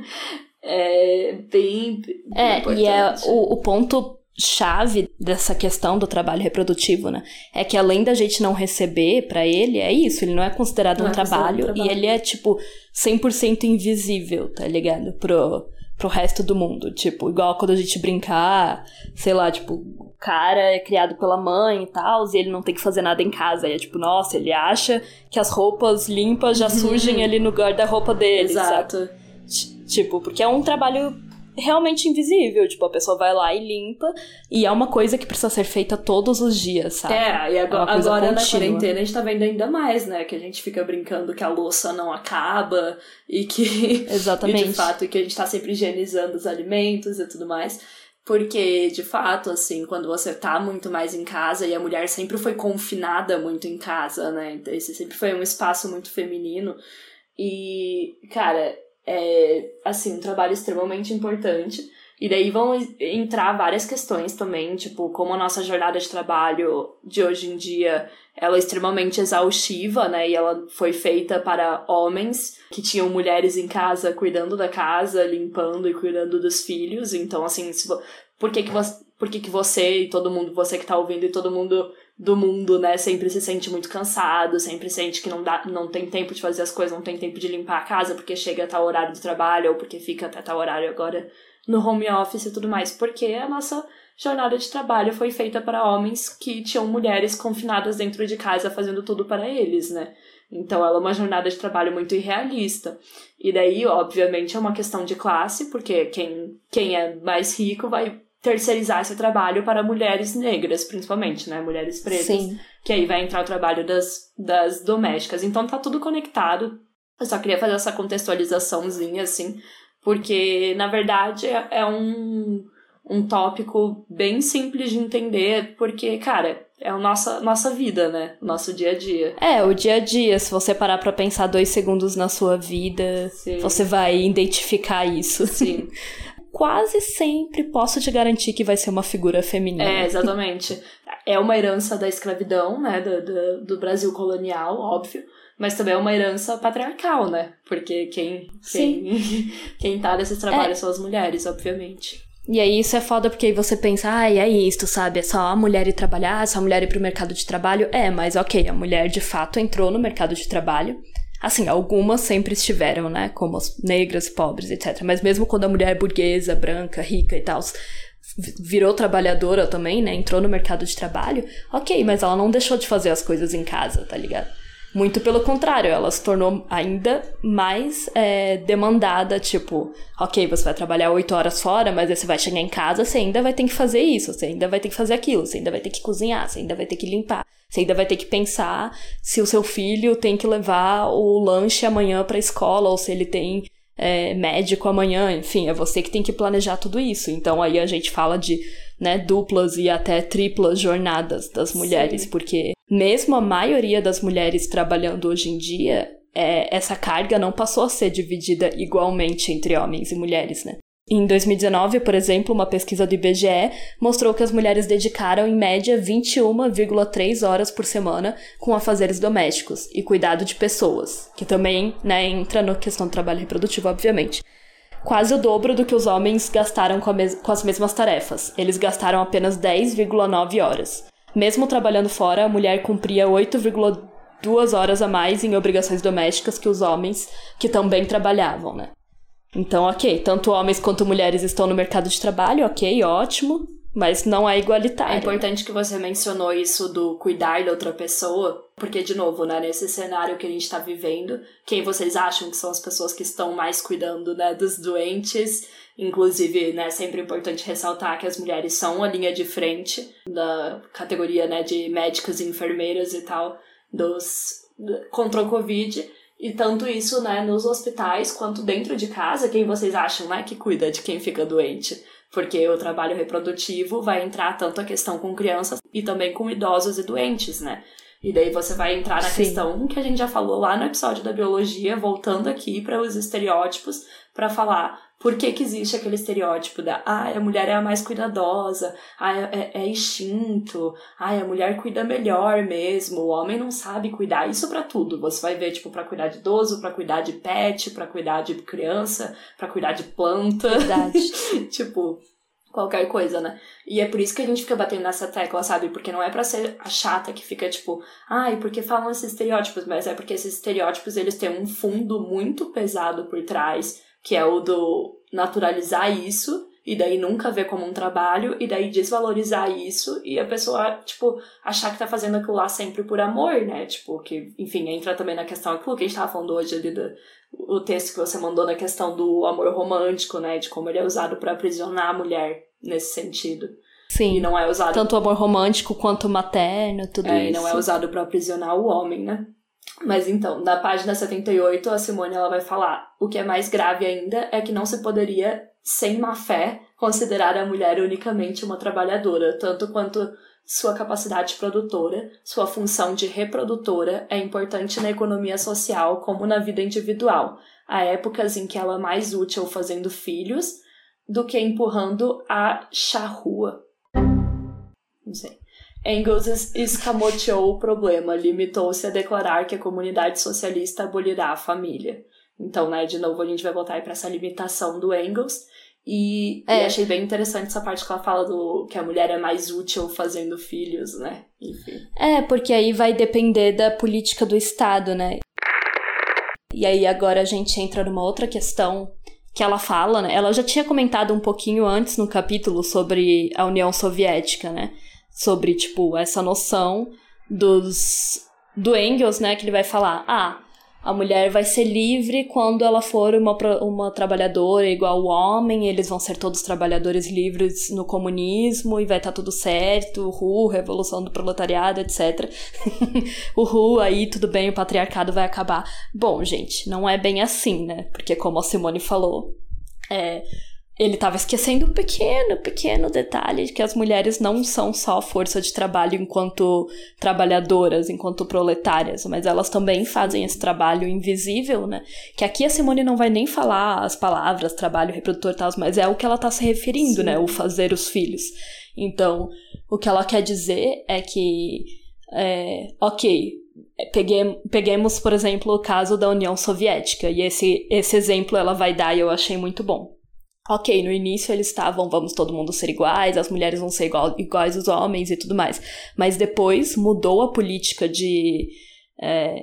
<laughs> é bem, bem É, importante. e é o, o ponto chave dessa questão do trabalho reprodutivo, né? É que além da gente não receber para ele, é isso, ele não é considerado, não um, é trabalho, um trabalho e ele é tipo 100% invisível, tá ligado? Pro pro resto do mundo, tipo, igual quando a gente brincar, sei lá, tipo, o cara é criado pela mãe e tal, e ele não tem que fazer nada em casa, e é tipo, nossa, ele acha que as roupas limpas já surgem ali no guarda-roupa dele, Exato. Sabe? Tipo, porque é um trabalho realmente invisível. Tipo, a pessoa vai lá e limpa. E é uma coisa que precisa ser feita todos os dias, sabe? É, e agora, é agora na quarentena a gente tá vendo ainda mais, né? Que a gente fica brincando que a louça não acaba e que. Exatamente. <laughs> e de fato, que a gente tá sempre higienizando os alimentos e tudo mais. Porque, de fato, assim, quando você tá muito mais em casa e a mulher sempre foi confinada muito em casa, né? Então, esse sempre foi um espaço muito feminino. E, cara, é, assim, um trabalho extremamente importante. E daí vão entrar várias questões também, tipo, como a nossa jornada de trabalho de hoje em dia, ela é extremamente exaustiva, né? E ela foi feita para homens que tinham mulheres em casa cuidando da casa, limpando e cuidando dos filhos. Então, assim, se, por que que você, por que que você e todo mundo, você que tá ouvindo e todo mundo do mundo, né, sempre se sente muito cansado, sempre sente que não, dá, não tem tempo de fazer as coisas, não tem tempo de limpar a casa porque chega a tal horário de trabalho ou porque fica até tal horário agora no home office e tudo mais, porque a nossa jornada de trabalho foi feita para homens que tinham mulheres confinadas dentro de casa fazendo tudo para eles, né? Então ela é uma jornada de trabalho muito irrealista. E daí, obviamente, é uma questão de classe, porque quem, quem é mais rico vai terceirizar esse trabalho para mulheres negras, principalmente, né? Mulheres pretas. Sim. Que aí vai entrar o trabalho das, das domésticas. Então tá tudo conectado. Eu só queria fazer essa contextualizaçãozinha, assim, porque, na verdade, é, é um, um tópico bem simples de entender, porque, cara, é a nossa, nossa vida, né? Nosso dia a dia. É, o dia a dia. Se você parar pra pensar dois segundos na sua vida, Sim. você vai identificar isso. Sim. <laughs> quase sempre posso te garantir que vai ser uma figura feminina. É, exatamente. é uma herança da escravidão, né, do, do, do, Brasil colonial, óbvio, mas também é uma herança patriarcal, né, porque quem, quem, <laughs> quem tá nesses trabalhos é. são as mulheres, obviamente. E aí isso é foda porque aí você pensa, ah, é isso, sabe? É só a mulher ir trabalhar, é só a mulher ir pro mercado de trabalho. É, mas ok, a mulher de fato entrou no mercado de trabalho. Assim, algumas sempre estiveram, né? Como as negras, pobres, etc. Mas mesmo quando a mulher é burguesa, branca, rica e tal, virou trabalhadora também, né? Entrou no mercado de trabalho, ok, mas ela não deixou de fazer as coisas em casa, tá ligado? Muito pelo contrário, ela se tornou ainda mais é, demandada, tipo, ok, você vai trabalhar oito horas fora, mas aí você vai chegar em casa, você ainda vai ter que fazer isso, você ainda vai ter que fazer aquilo, você ainda vai ter que cozinhar, você ainda vai ter que limpar, você ainda vai ter que pensar se o seu filho tem que levar o lanche amanhã para a escola ou se ele tem é, médico amanhã, enfim, é você que tem que planejar tudo isso. Então aí a gente fala de né, duplas e até triplas jornadas das mulheres, Sim. porque mesmo a maioria das mulheres trabalhando hoje em dia, é, essa carga não passou a ser dividida igualmente entre homens e mulheres, né? Em 2019, por exemplo, uma pesquisa do IBGE mostrou que as mulheres dedicaram em média 21,3 horas por semana com afazeres domésticos e cuidado de pessoas, que também né, entra na questão do trabalho reprodutivo, obviamente. Quase o dobro do que os homens gastaram com, com as mesmas tarefas. Eles gastaram apenas 10,9 horas. Mesmo trabalhando fora, a mulher cumpria 8,2 horas a mais em obrigações domésticas que os homens que também trabalhavam, né? Então, ok, tanto homens quanto mulheres estão no mercado de trabalho, ok, ótimo, mas não é igualitário. É importante que você mencionou isso do cuidar da outra pessoa, porque, de novo, né, nesse cenário que a gente está vivendo, quem vocês acham que são as pessoas que estão mais cuidando, né, dos doentes? Inclusive, né, sempre importante ressaltar que as mulheres são a linha de frente da categoria, né, de médicos e enfermeiras e tal, dos contra o Covid. E tanto isso, né, nos hospitais quanto dentro de casa, quem vocês acham, né, que cuida de quem fica doente? Porque o trabalho reprodutivo vai entrar tanto a questão com crianças e também com idosos e doentes, né? E daí você vai entrar na Sim. questão que a gente já falou lá no episódio da biologia, voltando aqui para os estereótipos, para falar por que, que existe aquele estereótipo da ah, a mulher é a mais cuidadosa, ah, é, é instinto, ah, a mulher cuida melhor mesmo, o homem não sabe cuidar. Isso para tudo. Você vai ver, tipo, para cuidar de idoso, para cuidar de pet, para cuidar de criança, para cuidar de planta. Verdade. <laughs> tipo, qualquer coisa, né? E é por isso que a gente fica batendo nessa tecla, sabe? Porque não é para ser a chata que fica tipo, ai, porque falam esses estereótipos, mas é porque esses estereótipos eles têm um fundo muito pesado por trás, que é o do naturalizar isso e daí nunca ver como um trabalho, e daí desvalorizar isso, e a pessoa, tipo, achar que tá fazendo aquilo lá sempre por amor, né? Tipo, que, enfim, entra também na questão, aquilo que a gente tava falando hoje ali do o texto que você mandou na questão do amor romântico, né? De como ele é usado para aprisionar a mulher nesse sentido. Sim. E não é usado. Tanto o amor romântico quanto o materno, tudo é, isso. E não é usado para aprisionar o homem, né? Mas então, na página 78, a Simone ela vai falar: o que é mais grave ainda é que não se poderia, sem má fé, considerar a mulher unicamente uma trabalhadora, tanto quanto sua capacidade produtora, sua função de reprodutora é importante na economia social como na vida individual. Há épocas em que ela é mais útil fazendo filhos do que empurrando a charrua. Não sei. Engels escamoteou o problema, limitou-se a declarar que a comunidade socialista abolirá a família. Então, né, de novo a gente vai voltar para essa limitação do Engels. E, é. e, achei bem interessante essa parte que ela fala do que a mulher é mais útil fazendo filhos, né? Enfim. É, porque aí vai depender da política do Estado, né? E aí agora a gente entra numa outra questão que ela fala, né? Ela já tinha comentado um pouquinho antes no capítulo sobre a União Soviética, né? Sobre, tipo, essa noção dos do Engels, né, que ele vai falar: "Ah, a mulher vai ser livre quando ela for uma, uma trabalhadora igual o homem, eles vão ser todos trabalhadores livres no comunismo e vai estar tá tudo certo, uhul, revolução do proletariado, etc. uhul, <laughs> aí tudo bem, o patriarcado vai acabar. Bom, gente, não é bem assim, né? Porque como a Simone falou, é, ele estava esquecendo um pequeno, pequeno detalhe de que as mulheres não são só força de trabalho enquanto trabalhadoras, enquanto proletárias, mas elas também fazem esse trabalho invisível, né? Que aqui a Simone não vai nem falar as palavras trabalho reprodutor tal, mas é o que ela está se referindo, Sim. né? O fazer os filhos. Então, o que ela quer dizer é que, é, ok, peguemos, por exemplo, o caso da União Soviética, e esse, esse exemplo ela vai dar e eu achei muito bom. Ok, no início eles estavam, vamos todo mundo ser iguais, as mulheres vão ser igual, iguais aos homens e tudo mais. Mas depois mudou a política de, é,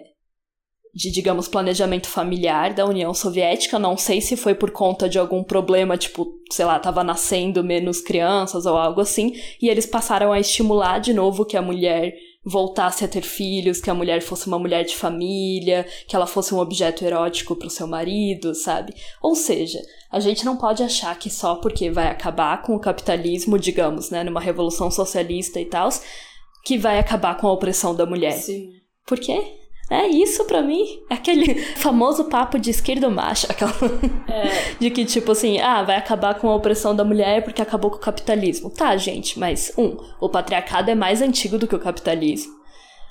de, digamos, planejamento familiar da União Soviética. Não sei se foi por conta de algum problema, tipo, sei lá, tava nascendo menos crianças ou algo assim. E eles passaram a estimular de novo que a mulher voltasse a ter filhos, que a mulher fosse uma mulher de família, que ela fosse um objeto erótico para o seu marido, sabe? Ou seja, a gente não pode achar que só porque vai acabar com o capitalismo, digamos, né, numa revolução socialista e tal, que vai acabar com a opressão da mulher. Sim. Por quê? É isso para mim, é aquele <laughs> famoso papo de esquerdo macho, aquela é. <laughs> de que tipo assim, ah, vai acabar com a opressão da mulher porque acabou com o capitalismo. Tá, gente, mas um, o patriarcado é mais antigo do que o capitalismo.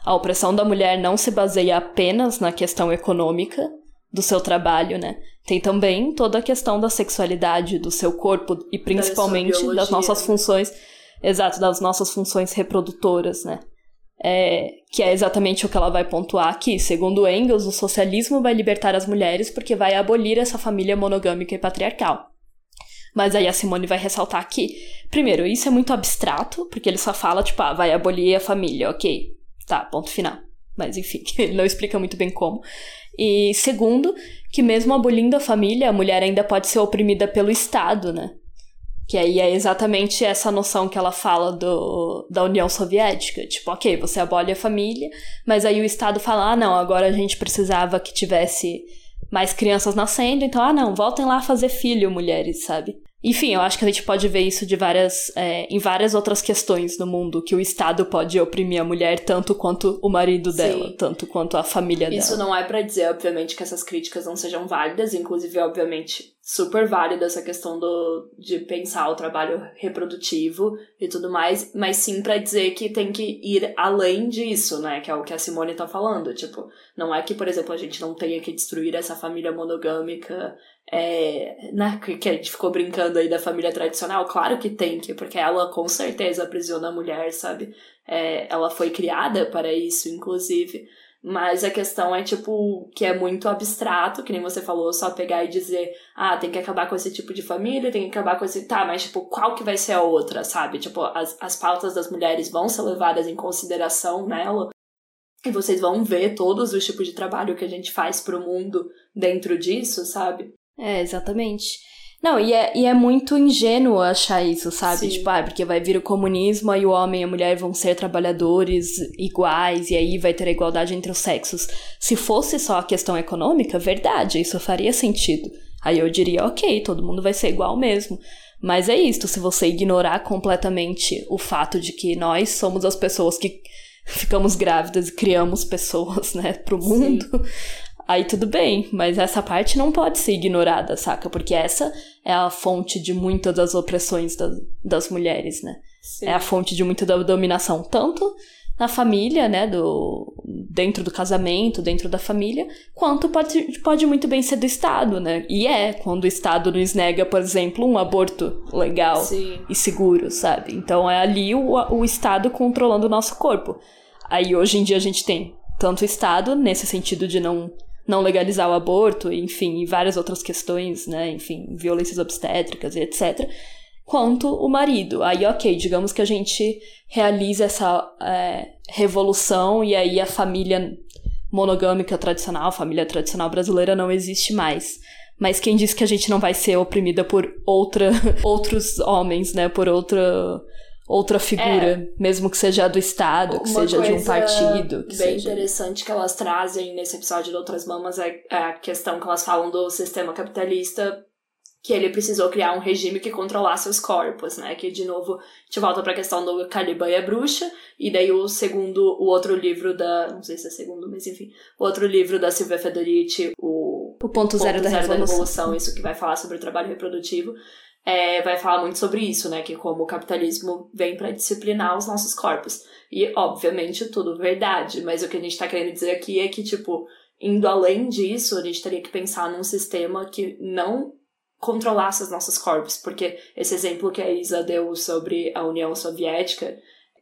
A opressão da mulher não se baseia apenas na questão econômica do seu trabalho, né? Tem também toda a questão da sexualidade, do seu corpo e principalmente das nossas funções, exato, das nossas funções reprodutoras, né? É, que é exatamente o que ela vai pontuar aqui. Segundo Engels, o socialismo vai libertar as mulheres porque vai abolir essa família monogâmica e patriarcal. Mas aí a Simone vai ressaltar aqui, primeiro, isso é muito abstrato, porque ele só fala, tipo, ah, vai abolir a família, ok, tá, ponto final. Mas enfim, <laughs> ele não explica muito bem como. E segundo, que mesmo abolindo a família, a mulher ainda pode ser oprimida pelo Estado, né? Que aí é exatamente essa noção que ela fala do, da União Soviética. Tipo, ok, você abole a família, mas aí o Estado fala, ah, não, agora a gente precisava que tivesse mais crianças nascendo, então, ah, não, voltem lá a fazer filho, mulheres, sabe? Enfim, eu acho que a gente pode ver isso de várias, é, em várias outras questões no mundo, que o Estado pode oprimir a mulher tanto quanto o marido dela, Sim. tanto quanto a família isso dela. Isso não é para dizer, obviamente, que essas críticas não sejam válidas, inclusive, obviamente, super válida essa questão do, de pensar o trabalho reprodutivo e tudo mais, mas sim para dizer que tem que ir além disso, né? Que é o que a Simone tá falando. Tipo, não é que, por exemplo, a gente não tenha que destruir essa família monogâmica é, né, que a gente ficou brincando aí da família tradicional, claro que tem que, porque ela com certeza aprisiona a mulher, sabe? É, ela foi criada para isso, inclusive. Mas a questão é, tipo, que é muito abstrato, que nem você falou, só pegar e dizer, ah, tem que acabar com esse tipo de família, tem que acabar com esse. Tá, mas, tipo, qual que vai ser a outra, sabe? Tipo, as, as pautas das mulheres vão ser levadas em consideração nela. E vocês vão ver todos os tipos de trabalho que a gente faz pro mundo dentro disso, sabe? É, exatamente. Não, e é, e é muito ingênuo achar isso, sabe? Sim. Tipo, ah, porque vai vir o comunismo, aí o homem e a mulher vão ser trabalhadores iguais, e aí vai ter a igualdade entre os sexos. Se fosse só a questão econômica, verdade, isso faria sentido. Aí eu diria, ok, todo mundo vai ser igual mesmo. Mas é isso, se você ignorar completamente o fato de que nós somos as pessoas que ficamos grávidas e criamos pessoas, <laughs> né, pro mundo, Sim aí tudo bem, mas essa parte não pode ser ignorada, saca? Porque essa é a fonte de muitas das opressões das, das mulheres, né? Sim. É a fonte de muita da dominação, tanto na família, né, do dentro do casamento, dentro da família, quanto pode, pode muito bem ser do Estado, né? E é quando o Estado nos nega, por exemplo, um aborto legal Sim. e seguro, sabe? Então é ali o, o Estado controlando o nosso corpo. Aí hoje em dia a gente tem tanto o Estado, nesse sentido de não não legalizar o aborto, enfim, e várias outras questões, né, enfim, violências obstétricas e etc., quanto o marido. Aí, ok, digamos que a gente realiza essa é, revolução e aí a família monogâmica tradicional, a família tradicional brasileira não existe mais. Mas quem disse que a gente não vai ser oprimida por outra, <laughs> outros homens, né, por outra outra figura, é. mesmo que seja do Estado, que seja de um partido. Que bem seja... interessante que elas trazem nesse episódio de Outras Mamas é, a questão que elas falam do sistema capitalista que ele precisou criar um regime que controlasse os corpos, né? Que de novo a gente volta para a questão do Caliban e a bruxa, e daí o segundo, o outro livro da, não sei se é segundo, mas enfim, o outro livro da Silvia Federici, o, o ponto zero, ponto zero da, revolução. da revolução, isso que vai falar sobre o trabalho reprodutivo é, vai falar muito sobre isso, né? Que como o capitalismo vem para disciplinar os nossos corpos. E, obviamente, tudo verdade, mas o que a gente tá querendo dizer aqui é que, tipo, indo além disso, a gente teria que pensar num sistema que não controlasse os nossos corpos, porque esse exemplo que a Isa deu sobre a União Soviética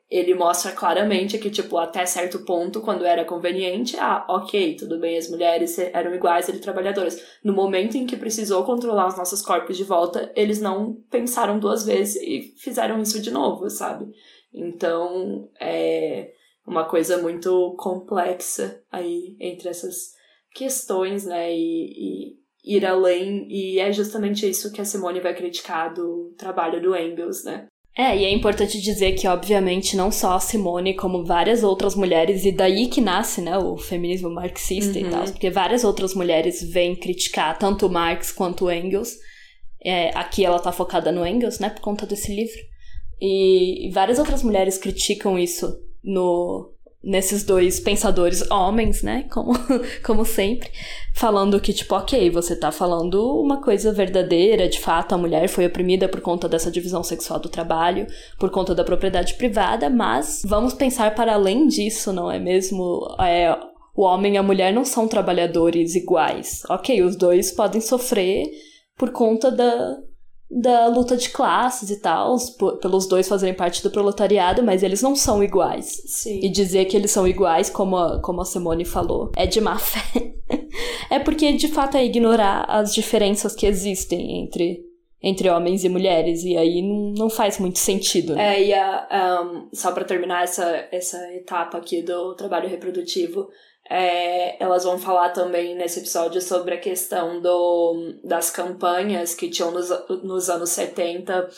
ele mostra claramente que, tipo, até certo ponto, quando era conveniente, ah, ok, tudo bem, as mulheres eram iguais e trabalhadoras. No momento em que precisou controlar os nossos corpos de volta, eles não pensaram duas vezes e fizeram isso de novo, sabe? Então, é uma coisa muito complexa aí entre essas questões, né, e, e ir além, e é justamente isso que a Simone vai criticar do trabalho do Engels, né? É, e é importante dizer que, obviamente, não só a Simone, como várias outras mulheres, e daí que nasce, né, o feminismo marxista uhum. e tal, porque várias outras mulheres vêm criticar tanto Marx quanto Engels. É, aqui ela tá focada no Engels, né, por conta desse livro. E, e várias outras mulheres criticam isso no, nesses dois pensadores homens, né? Como, <laughs> como sempre, falando que, tipo, ok, você tá falando uma coisa verdadeira, de fato, a mulher foi oprimida por conta dessa divisão sexual do trabalho, por conta da propriedade privada, mas vamos pensar para além disso, não é mesmo? É, o homem e a mulher não são trabalhadores iguais. Ok, os dois podem sofrer por conta da, da luta de classes e tal, pelos dois fazerem parte do proletariado, mas eles não são iguais. Sim. E dizer que eles são iguais, como a, como a Simone falou, é de má fé. <laughs> é porque, de fato, é ignorar as diferenças que existem entre, entre homens e mulheres, e aí não, não faz muito sentido. Né? É, e a, um, só para terminar essa, essa etapa aqui do trabalho reprodutivo, é, elas vão falar também nesse episódio sobre a questão do, das campanhas que tinham nos, nos anos 70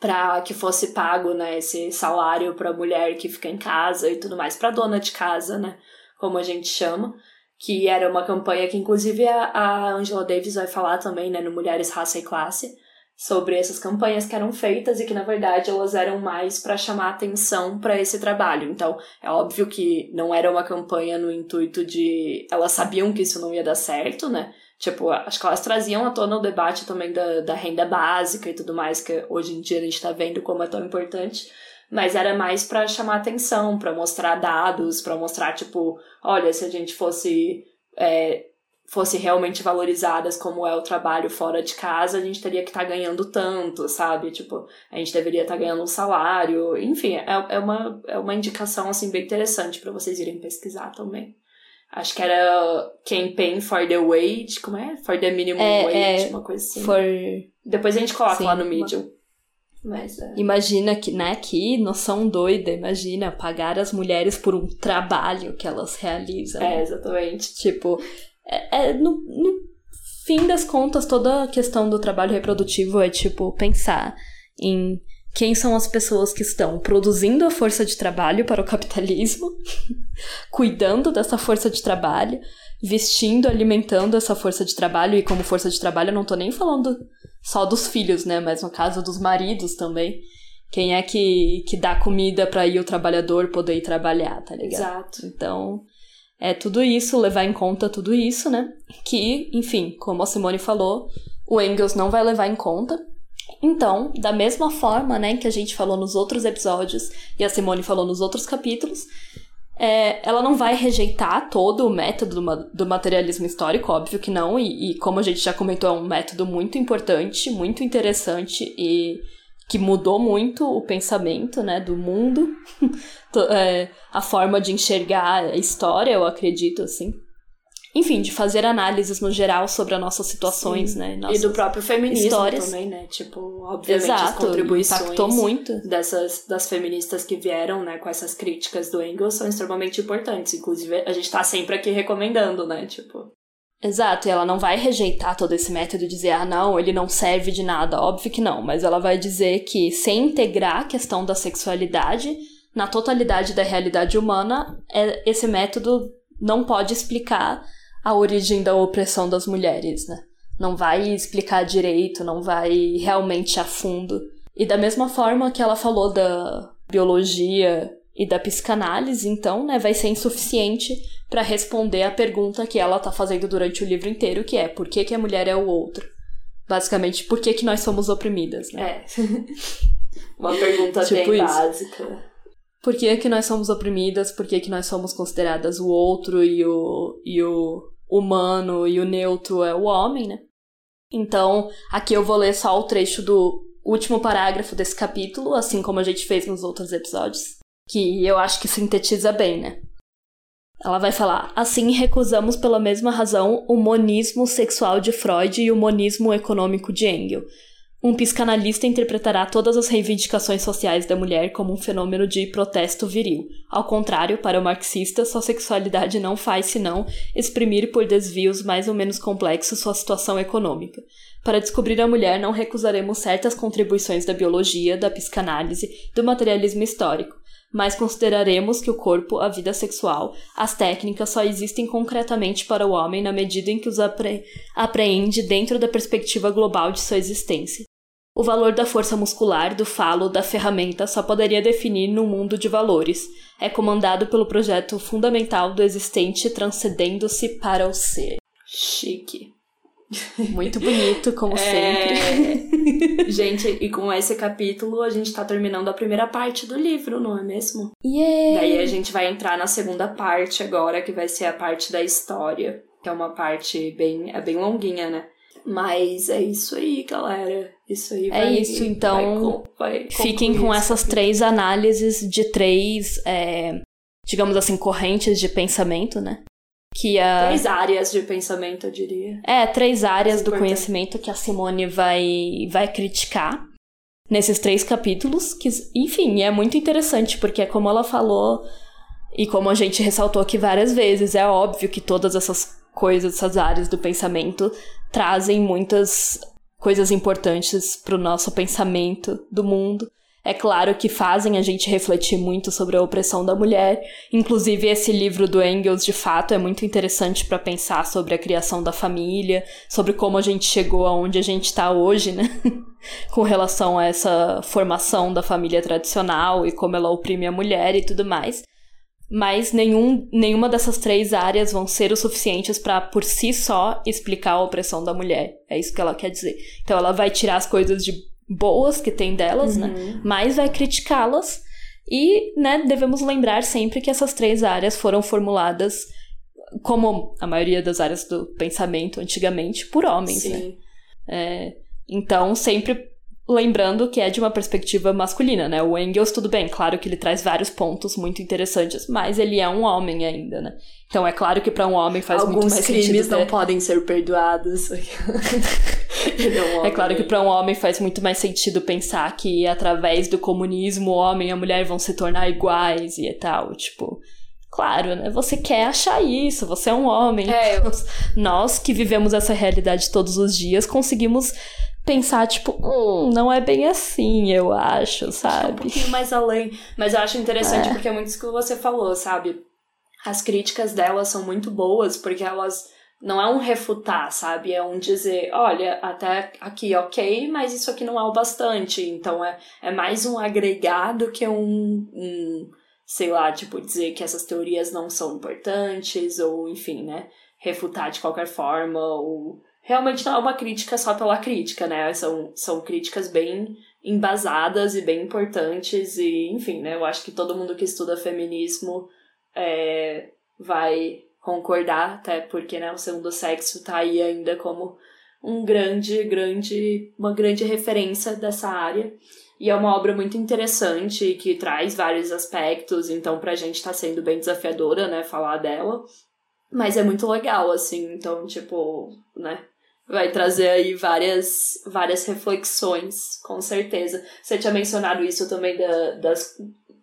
para que fosse pago né, esse salário para a mulher que fica em casa e tudo mais, para dona de casa, né, como a gente chama, que era uma campanha que inclusive a, a Angela Davis vai falar também né, no Mulheres, Raça e Classe, sobre essas campanhas que eram feitas e que na verdade elas eram mais para chamar atenção para esse trabalho. Então, é óbvio que não era uma campanha no intuito de elas sabiam que isso não ia dar certo, né? Tipo, acho que elas traziam à tona o debate também da, da renda básica e tudo mais, que hoje em dia a gente tá vendo como é tão importante. Mas era mais para chamar atenção, para mostrar dados, para mostrar, tipo, olha, se a gente fosse é, fosse realmente valorizadas como é o trabalho fora de casa, a gente teria que estar tá ganhando tanto, sabe? Tipo, a gente deveria estar tá ganhando um salário. Enfim, é, é, uma, é uma indicação, assim, bem interessante para vocês irem pesquisar também. Acho que era Campaign for the Wage, como é? For the Minimum É, Wage, é, uma coisa assim. For... Depois a gente coloca Sim, lá no Medium. Mas é. Imagina que, né, que noção doida, imagina pagar as mulheres por um trabalho que elas realizam. É, exatamente. Tipo, é, é, no, no fim das contas, toda a questão do trabalho reprodutivo é, tipo, pensar em quem são as pessoas que estão produzindo a força de trabalho para o capitalismo, <laughs> cuidando dessa força de trabalho, vestindo, alimentando essa força de trabalho, e como força de trabalho eu não tô nem falando só dos filhos, né, mas no caso dos maridos também. Quem é que, que dá comida para ir o trabalhador poder ir trabalhar, tá ligado? Exato. Então, é tudo isso, levar em conta tudo isso, né? Que, enfim, como a Simone falou, o Engels não vai levar em conta. Então, da mesma forma, né, que a gente falou nos outros episódios e a Simone falou nos outros capítulos, é, ela não vai rejeitar todo o método do, ma- do materialismo histórico, óbvio que não, e, e como a gente já comentou, é um método muito importante, muito interessante e que mudou muito o pensamento, né, do mundo, <laughs> é, a forma de enxergar a história, eu acredito, assim. Enfim, de fazer análises no geral sobre as nossas situações, Sim. né, E nossas do próprio feminismo histórias. também, né? Tipo, obviamente as Exato, contribuições impactou muito. dessas das feministas que vieram, né, com essas críticas do Engels são extremamente importantes. Inclusive, a gente tá sempre aqui recomendando, né? Tipo, Exato, e ela não vai rejeitar todo esse método e dizer, ah, não, ele não serve de nada. Óbvio que não, mas ela vai dizer que sem integrar a questão da sexualidade na totalidade da realidade humana, é- esse método não pode explicar a origem da opressão das mulheres, né? Não vai explicar direito, não vai realmente a fundo. E da mesma forma que ela falou da biologia e da psicanálise, então, né, vai ser insuficiente para responder a pergunta que ela tá fazendo durante o livro inteiro, que é por que, que a mulher é o outro? Basicamente, por que, que nós somos oprimidas, né? é. <laughs> Uma pergunta Tipo bem isso. básica. Por que, que nós somos oprimidas? Por que, que nós somos consideradas o outro e o, e o humano e o neutro é o homem, né? Então, aqui eu vou ler só o trecho do último parágrafo desse capítulo, assim como a gente fez nos outros episódios, que eu acho que sintetiza bem, né? Ela vai falar: assim recusamos pela mesma razão o monismo sexual de Freud e o monismo econômico de Engels. Um psicanalista interpretará todas as reivindicações sociais da mulher como um fenômeno de protesto viril. Ao contrário, para o marxista, sua sexualidade não faz senão exprimir por desvios mais ou menos complexos sua situação econômica. Para descobrir a mulher, não recusaremos certas contribuições da biologia, da psicanálise, do materialismo histórico, mas consideraremos que o corpo, a vida sexual, as técnicas só existem concretamente para o homem na medida em que os apre apreende dentro da perspectiva global de sua existência. O valor da força muscular, do falo, da ferramenta só poderia definir num mundo de valores. É comandado pelo projeto fundamental do existente transcendendo-se para o ser. Chique. Muito bonito, como sempre. É... <laughs> gente, e com esse capítulo a gente tá terminando a primeira parte do livro, não é mesmo? Yeah! Daí a gente vai entrar na segunda parte agora, que vai ser a parte da história, que é uma parte bem, é bem longuinha, né? Mas é isso aí, galera. Isso aí É vai, isso, então, vai vai Fiquem com essas capítulo. três análises de três, é, digamos assim, correntes de pensamento, né? Que a. Três áreas de pensamento, eu diria. É, três áreas do Importante. conhecimento que a Simone vai, vai criticar nesses três capítulos. Que, enfim, é muito interessante, porque é como ela falou e como a gente ressaltou aqui várias vezes, é óbvio que todas essas coisas, essas áreas do pensamento trazem muitas coisas importantes para o nosso pensamento do mundo. É claro que fazem a gente refletir muito sobre a opressão da mulher. Inclusive, esse livro do Engels, de fato, é muito interessante para pensar sobre a criação da família, sobre como a gente chegou aonde a gente está hoje, né? <laughs> Com relação a essa formação da família tradicional e como ela oprime a mulher e tudo mais. Mas nenhum, nenhuma dessas três áreas vão ser o suficientes para, por si só, explicar a opressão da mulher. É isso que ela quer dizer. Então, ela vai tirar as coisas de boas que tem delas, né? Uhum. Mas vai criticá-las. E, né, devemos lembrar sempre que essas três áreas foram formuladas, como a maioria das áreas do pensamento antigamente, por homens, né? Sim. É, então, sempre lembrando que é de uma perspectiva masculina, né? O Engels, tudo bem, claro que ele traz vários pontos muito interessantes, mas ele é um homem ainda, né? Então é claro que para um homem faz Alguns muito mais sentido. Alguns crimes não podem ser perdoados. <laughs> <laughs> é, um é claro que para um homem faz muito mais sentido pensar que através do comunismo o homem e a mulher vão se tornar iguais e tal, tipo, Claro, né? Você quer achar isso, você é um homem. É, eu... Nós que vivemos essa realidade todos os dias conseguimos pensar, tipo, hum, não é bem assim, eu acho, sabe? Um pouquinho mais além. Mas eu acho interessante é. porque é muito isso que você falou, sabe? As críticas delas são muito boas porque elas não é um refutar, sabe? É um dizer, olha, até aqui ok, mas isso aqui não é o bastante. Então é, é mais um agregado que um, um, sei lá, tipo, dizer que essas teorias não são importantes, ou enfim, né? Refutar de qualquer forma, ou realmente não é uma crítica só pela crítica, né? São, são críticas bem embasadas e bem importantes, e enfim, né? Eu acho que todo mundo que estuda feminismo é, vai concordar, até porque né, o segundo sexo tá aí ainda como um grande, grande, uma grande referência dessa área. E é uma obra muito interessante que traz vários aspectos, então pra gente tá sendo bem desafiadora, né, falar dela. Mas é muito legal, assim, então, tipo, né, vai trazer aí várias, várias reflexões, com certeza. Você tinha mencionado isso também da, das,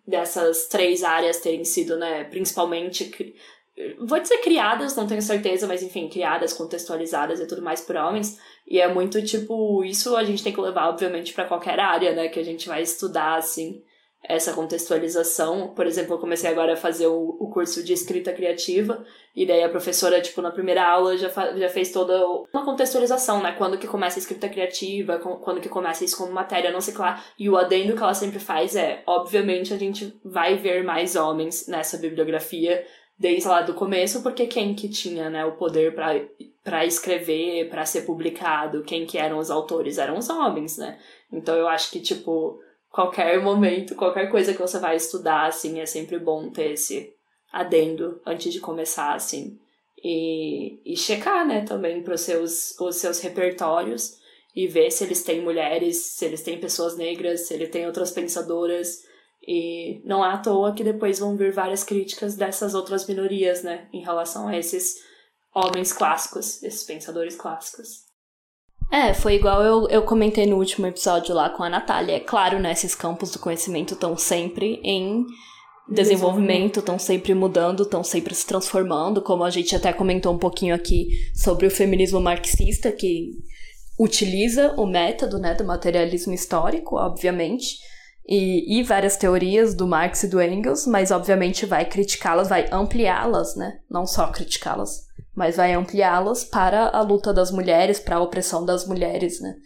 dessas três áreas terem sido, né, principalmente, vou dizer criadas, não tenho certeza, mas enfim, criadas, contextualizadas e tudo mais por homens. E é muito tipo, isso a gente tem que levar, obviamente, para qualquer área, né, que a gente vai estudar, assim essa contextualização. Por exemplo, eu comecei agora a fazer o, o curso de escrita criativa, e daí a professora, tipo, na primeira aula já, já fez toda uma contextualização, né? Quando que começa a escrita criativa, quando que começa isso como matéria, não sei lá. E o adendo que ela sempre faz é, obviamente, a gente vai ver mais homens nessa bibliografia desde lá do começo, porque quem que tinha, né, o poder para escrever, para ser publicado, quem que eram os autores? Eram os homens, né? Então eu acho que, tipo, qualquer momento, qualquer coisa que você vai estudar, assim, é sempre bom ter esse adendo antes de começar, assim. E, e checar, né, também para os seus, os seus repertórios e ver se eles têm mulheres, se eles têm pessoas negras, se ele tem outras pensadoras. E não é à toa que depois vão vir várias críticas dessas outras minorias, né, em relação a esses homens clássicos, esses pensadores clássicos. É, foi igual eu, eu comentei no último episódio lá com a Natália. É claro, né? Esses campos do conhecimento estão sempre em desenvolvimento, estão sempre mudando, estão sempre se transformando, como a gente até comentou um pouquinho aqui sobre o feminismo marxista, que utiliza o método né, do materialismo histórico, obviamente, e, e várias teorias do Marx e do Engels, mas obviamente vai criticá-las, vai ampliá-las, né? Não só criticá-las mas vai ampliá-las para a luta das mulheres, para a opressão das mulheres, né?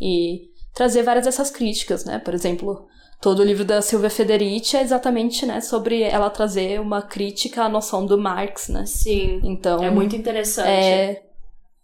E trazer várias dessas críticas, né? Por exemplo, todo o livro da Silvia Federici é exatamente, né, sobre ela trazer uma crítica à noção do Marx, né? Sim. Então, é muito interessante. É,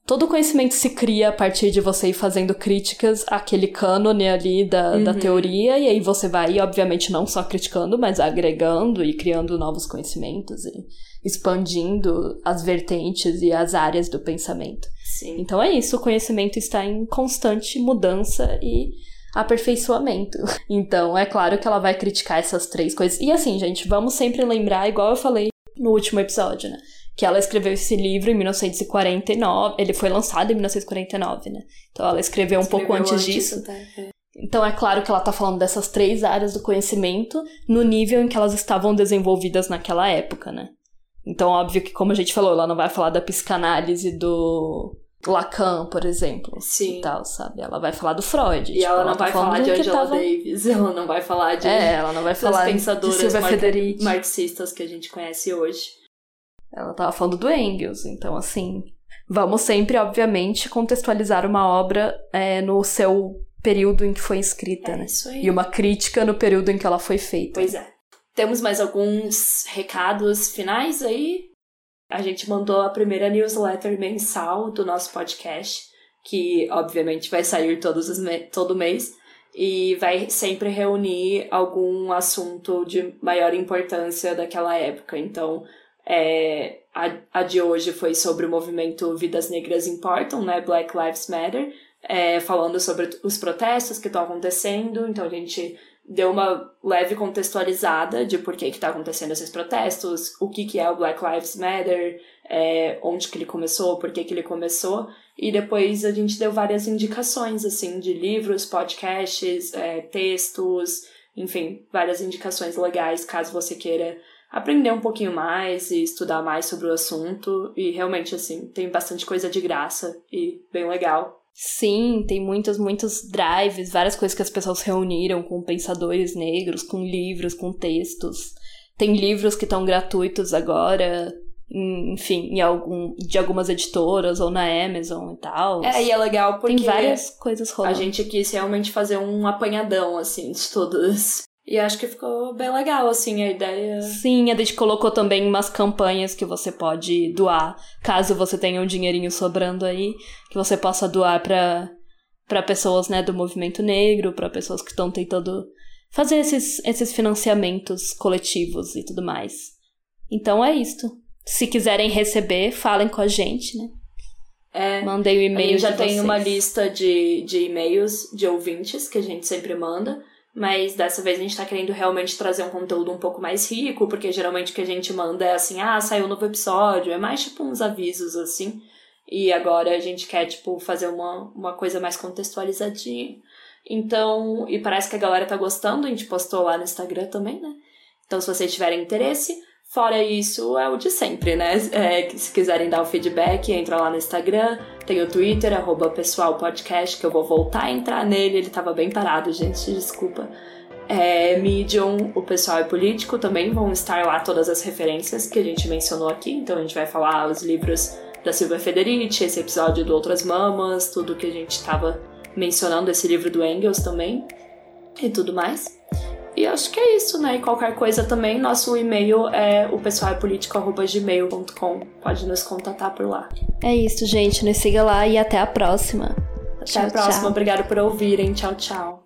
todo conhecimento se cria a partir de você ir fazendo críticas àquele cânone ali da, uhum. da teoria, e aí você vai, obviamente, não só criticando, mas agregando e criando novos conhecimentos e expandindo as vertentes e as áreas do pensamento. Sim. Então é isso, o conhecimento está em constante mudança e aperfeiçoamento. <laughs> Então, é claro que ela vai criticar essas três coisas. E assim, gente, vamos sempre lembrar, igual eu falei no último episódio, né? Que ela escreveu esse livro em 1949. Ele foi lançado em 1949, né? Então ela escreveu um escreveu pouco antes, antes disso. Tá? É. Então é claro que ela tá falando dessas três áreas do conhecimento no nível em que elas estavam desenvolvidas naquela época, né? Então, óbvio que, como a gente falou, ela não vai falar da psicanálise do Lacan, por exemplo. Sim. E tal, sabe? Ela vai falar do Freud. E tipo, ela não ela vai tá falar de Angela tava... Davis, <laughs> ela não vai falar de. É, ela não vai falar pensadoras de Silvia Federici. marxistas que a gente conhece hoje. Ela tava falando do Engels, então assim. Vamos sempre, obviamente, contextualizar uma obra é, no seu período em que foi escrita, é né? Isso aí. E uma crítica no período em que ela foi feita. Pois é. Temos mais alguns recados finais aí? A gente mandou a primeira newsletter mensal do nosso podcast, que obviamente vai sair todos os me todo mês e vai sempre reunir algum assunto de maior importância daquela época. Então, é, a, a de hoje foi sobre o movimento Vidas Negras Importam, né? Black Lives Matter. é, falando sobre os protestos que estão acontecendo. Então a gente deu uma leve contextualizada de por que está acontecendo esses protestos, o que, que é o Black Lives Matter, é, onde que ele começou, por que, que ele começou. E depois a gente deu várias indicações, assim, de livros, podcasts, é, textos, enfim, várias indicações legais caso você queira aprender um pouquinho mais e estudar mais sobre o assunto. E realmente, assim, tem bastante coisa de graça e bem legal. Sim, tem muitos, muitos drives, várias coisas que as pessoas reuniram com pensadores negros, com livros, com textos. Tem livros que estão gratuitos agora, enfim, em algum, de algumas editoras ou na Amazon e tal. É, e é legal porque tem várias coisas rolando. A gente quis realmente fazer um apanhadão, assim, de todas e acho que ficou bem legal, assim, a ideia. Sim, a gente colocou também umas campanhas que você pode doar, caso você tenha um dinheirinho sobrando aí, que você possa doar para para pessoas, né, do movimento negro, para pessoas que estão tentando fazer esses, esses financiamentos coletivos e tudo mais. Então é isto. Se quiserem receber, falem com a gente, né? É, Mandei o um e-mail. já tem uma lista de, de e-mails de ouvintes que a gente sempre manda. Mas dessa vez a gente tá querendo realmente trazer um conteúdo um pouco mais rico, porque geralmente o que a gente manda é assim, ah, saiu um novo episódio, é mais tipo uns avisos assim. E agora a gente quer, tipo, fazer uma, uma coisa mais contextualizadinha. Então, e parece que a galera tá gostando, a gente postou lá no Instagram também, né? Então, se vocês tiverem interesse, Fora isso, é o de sempre, né? É, se quiserem dar o feedback, entra lá no Instagram, tem o Twitter, arroba pessoal podcast, que eu vou voltar a entrar nele, ele tava bem parado, gente, desculpa. É, Medium, o pessoal é político, também vão estar lá todas as referências que a gente mencionou aqui, então a gente vai falar os livros da Silvia Federici, esse episódio do Outras Mamas, tudo que a gente tava mencionando, esse livro do Engels também, e tudo mais. E acho que é isso, né? E qualquer coisa também, nosso e-mail é o pessoalpolitico.gmail.com. Pode nos contatar por lá. É isso, gente. Nos siga lá e até a próxima. Até tchau, a próxima. Tchau. Obrigada por ouvirem. Tchau, tchau.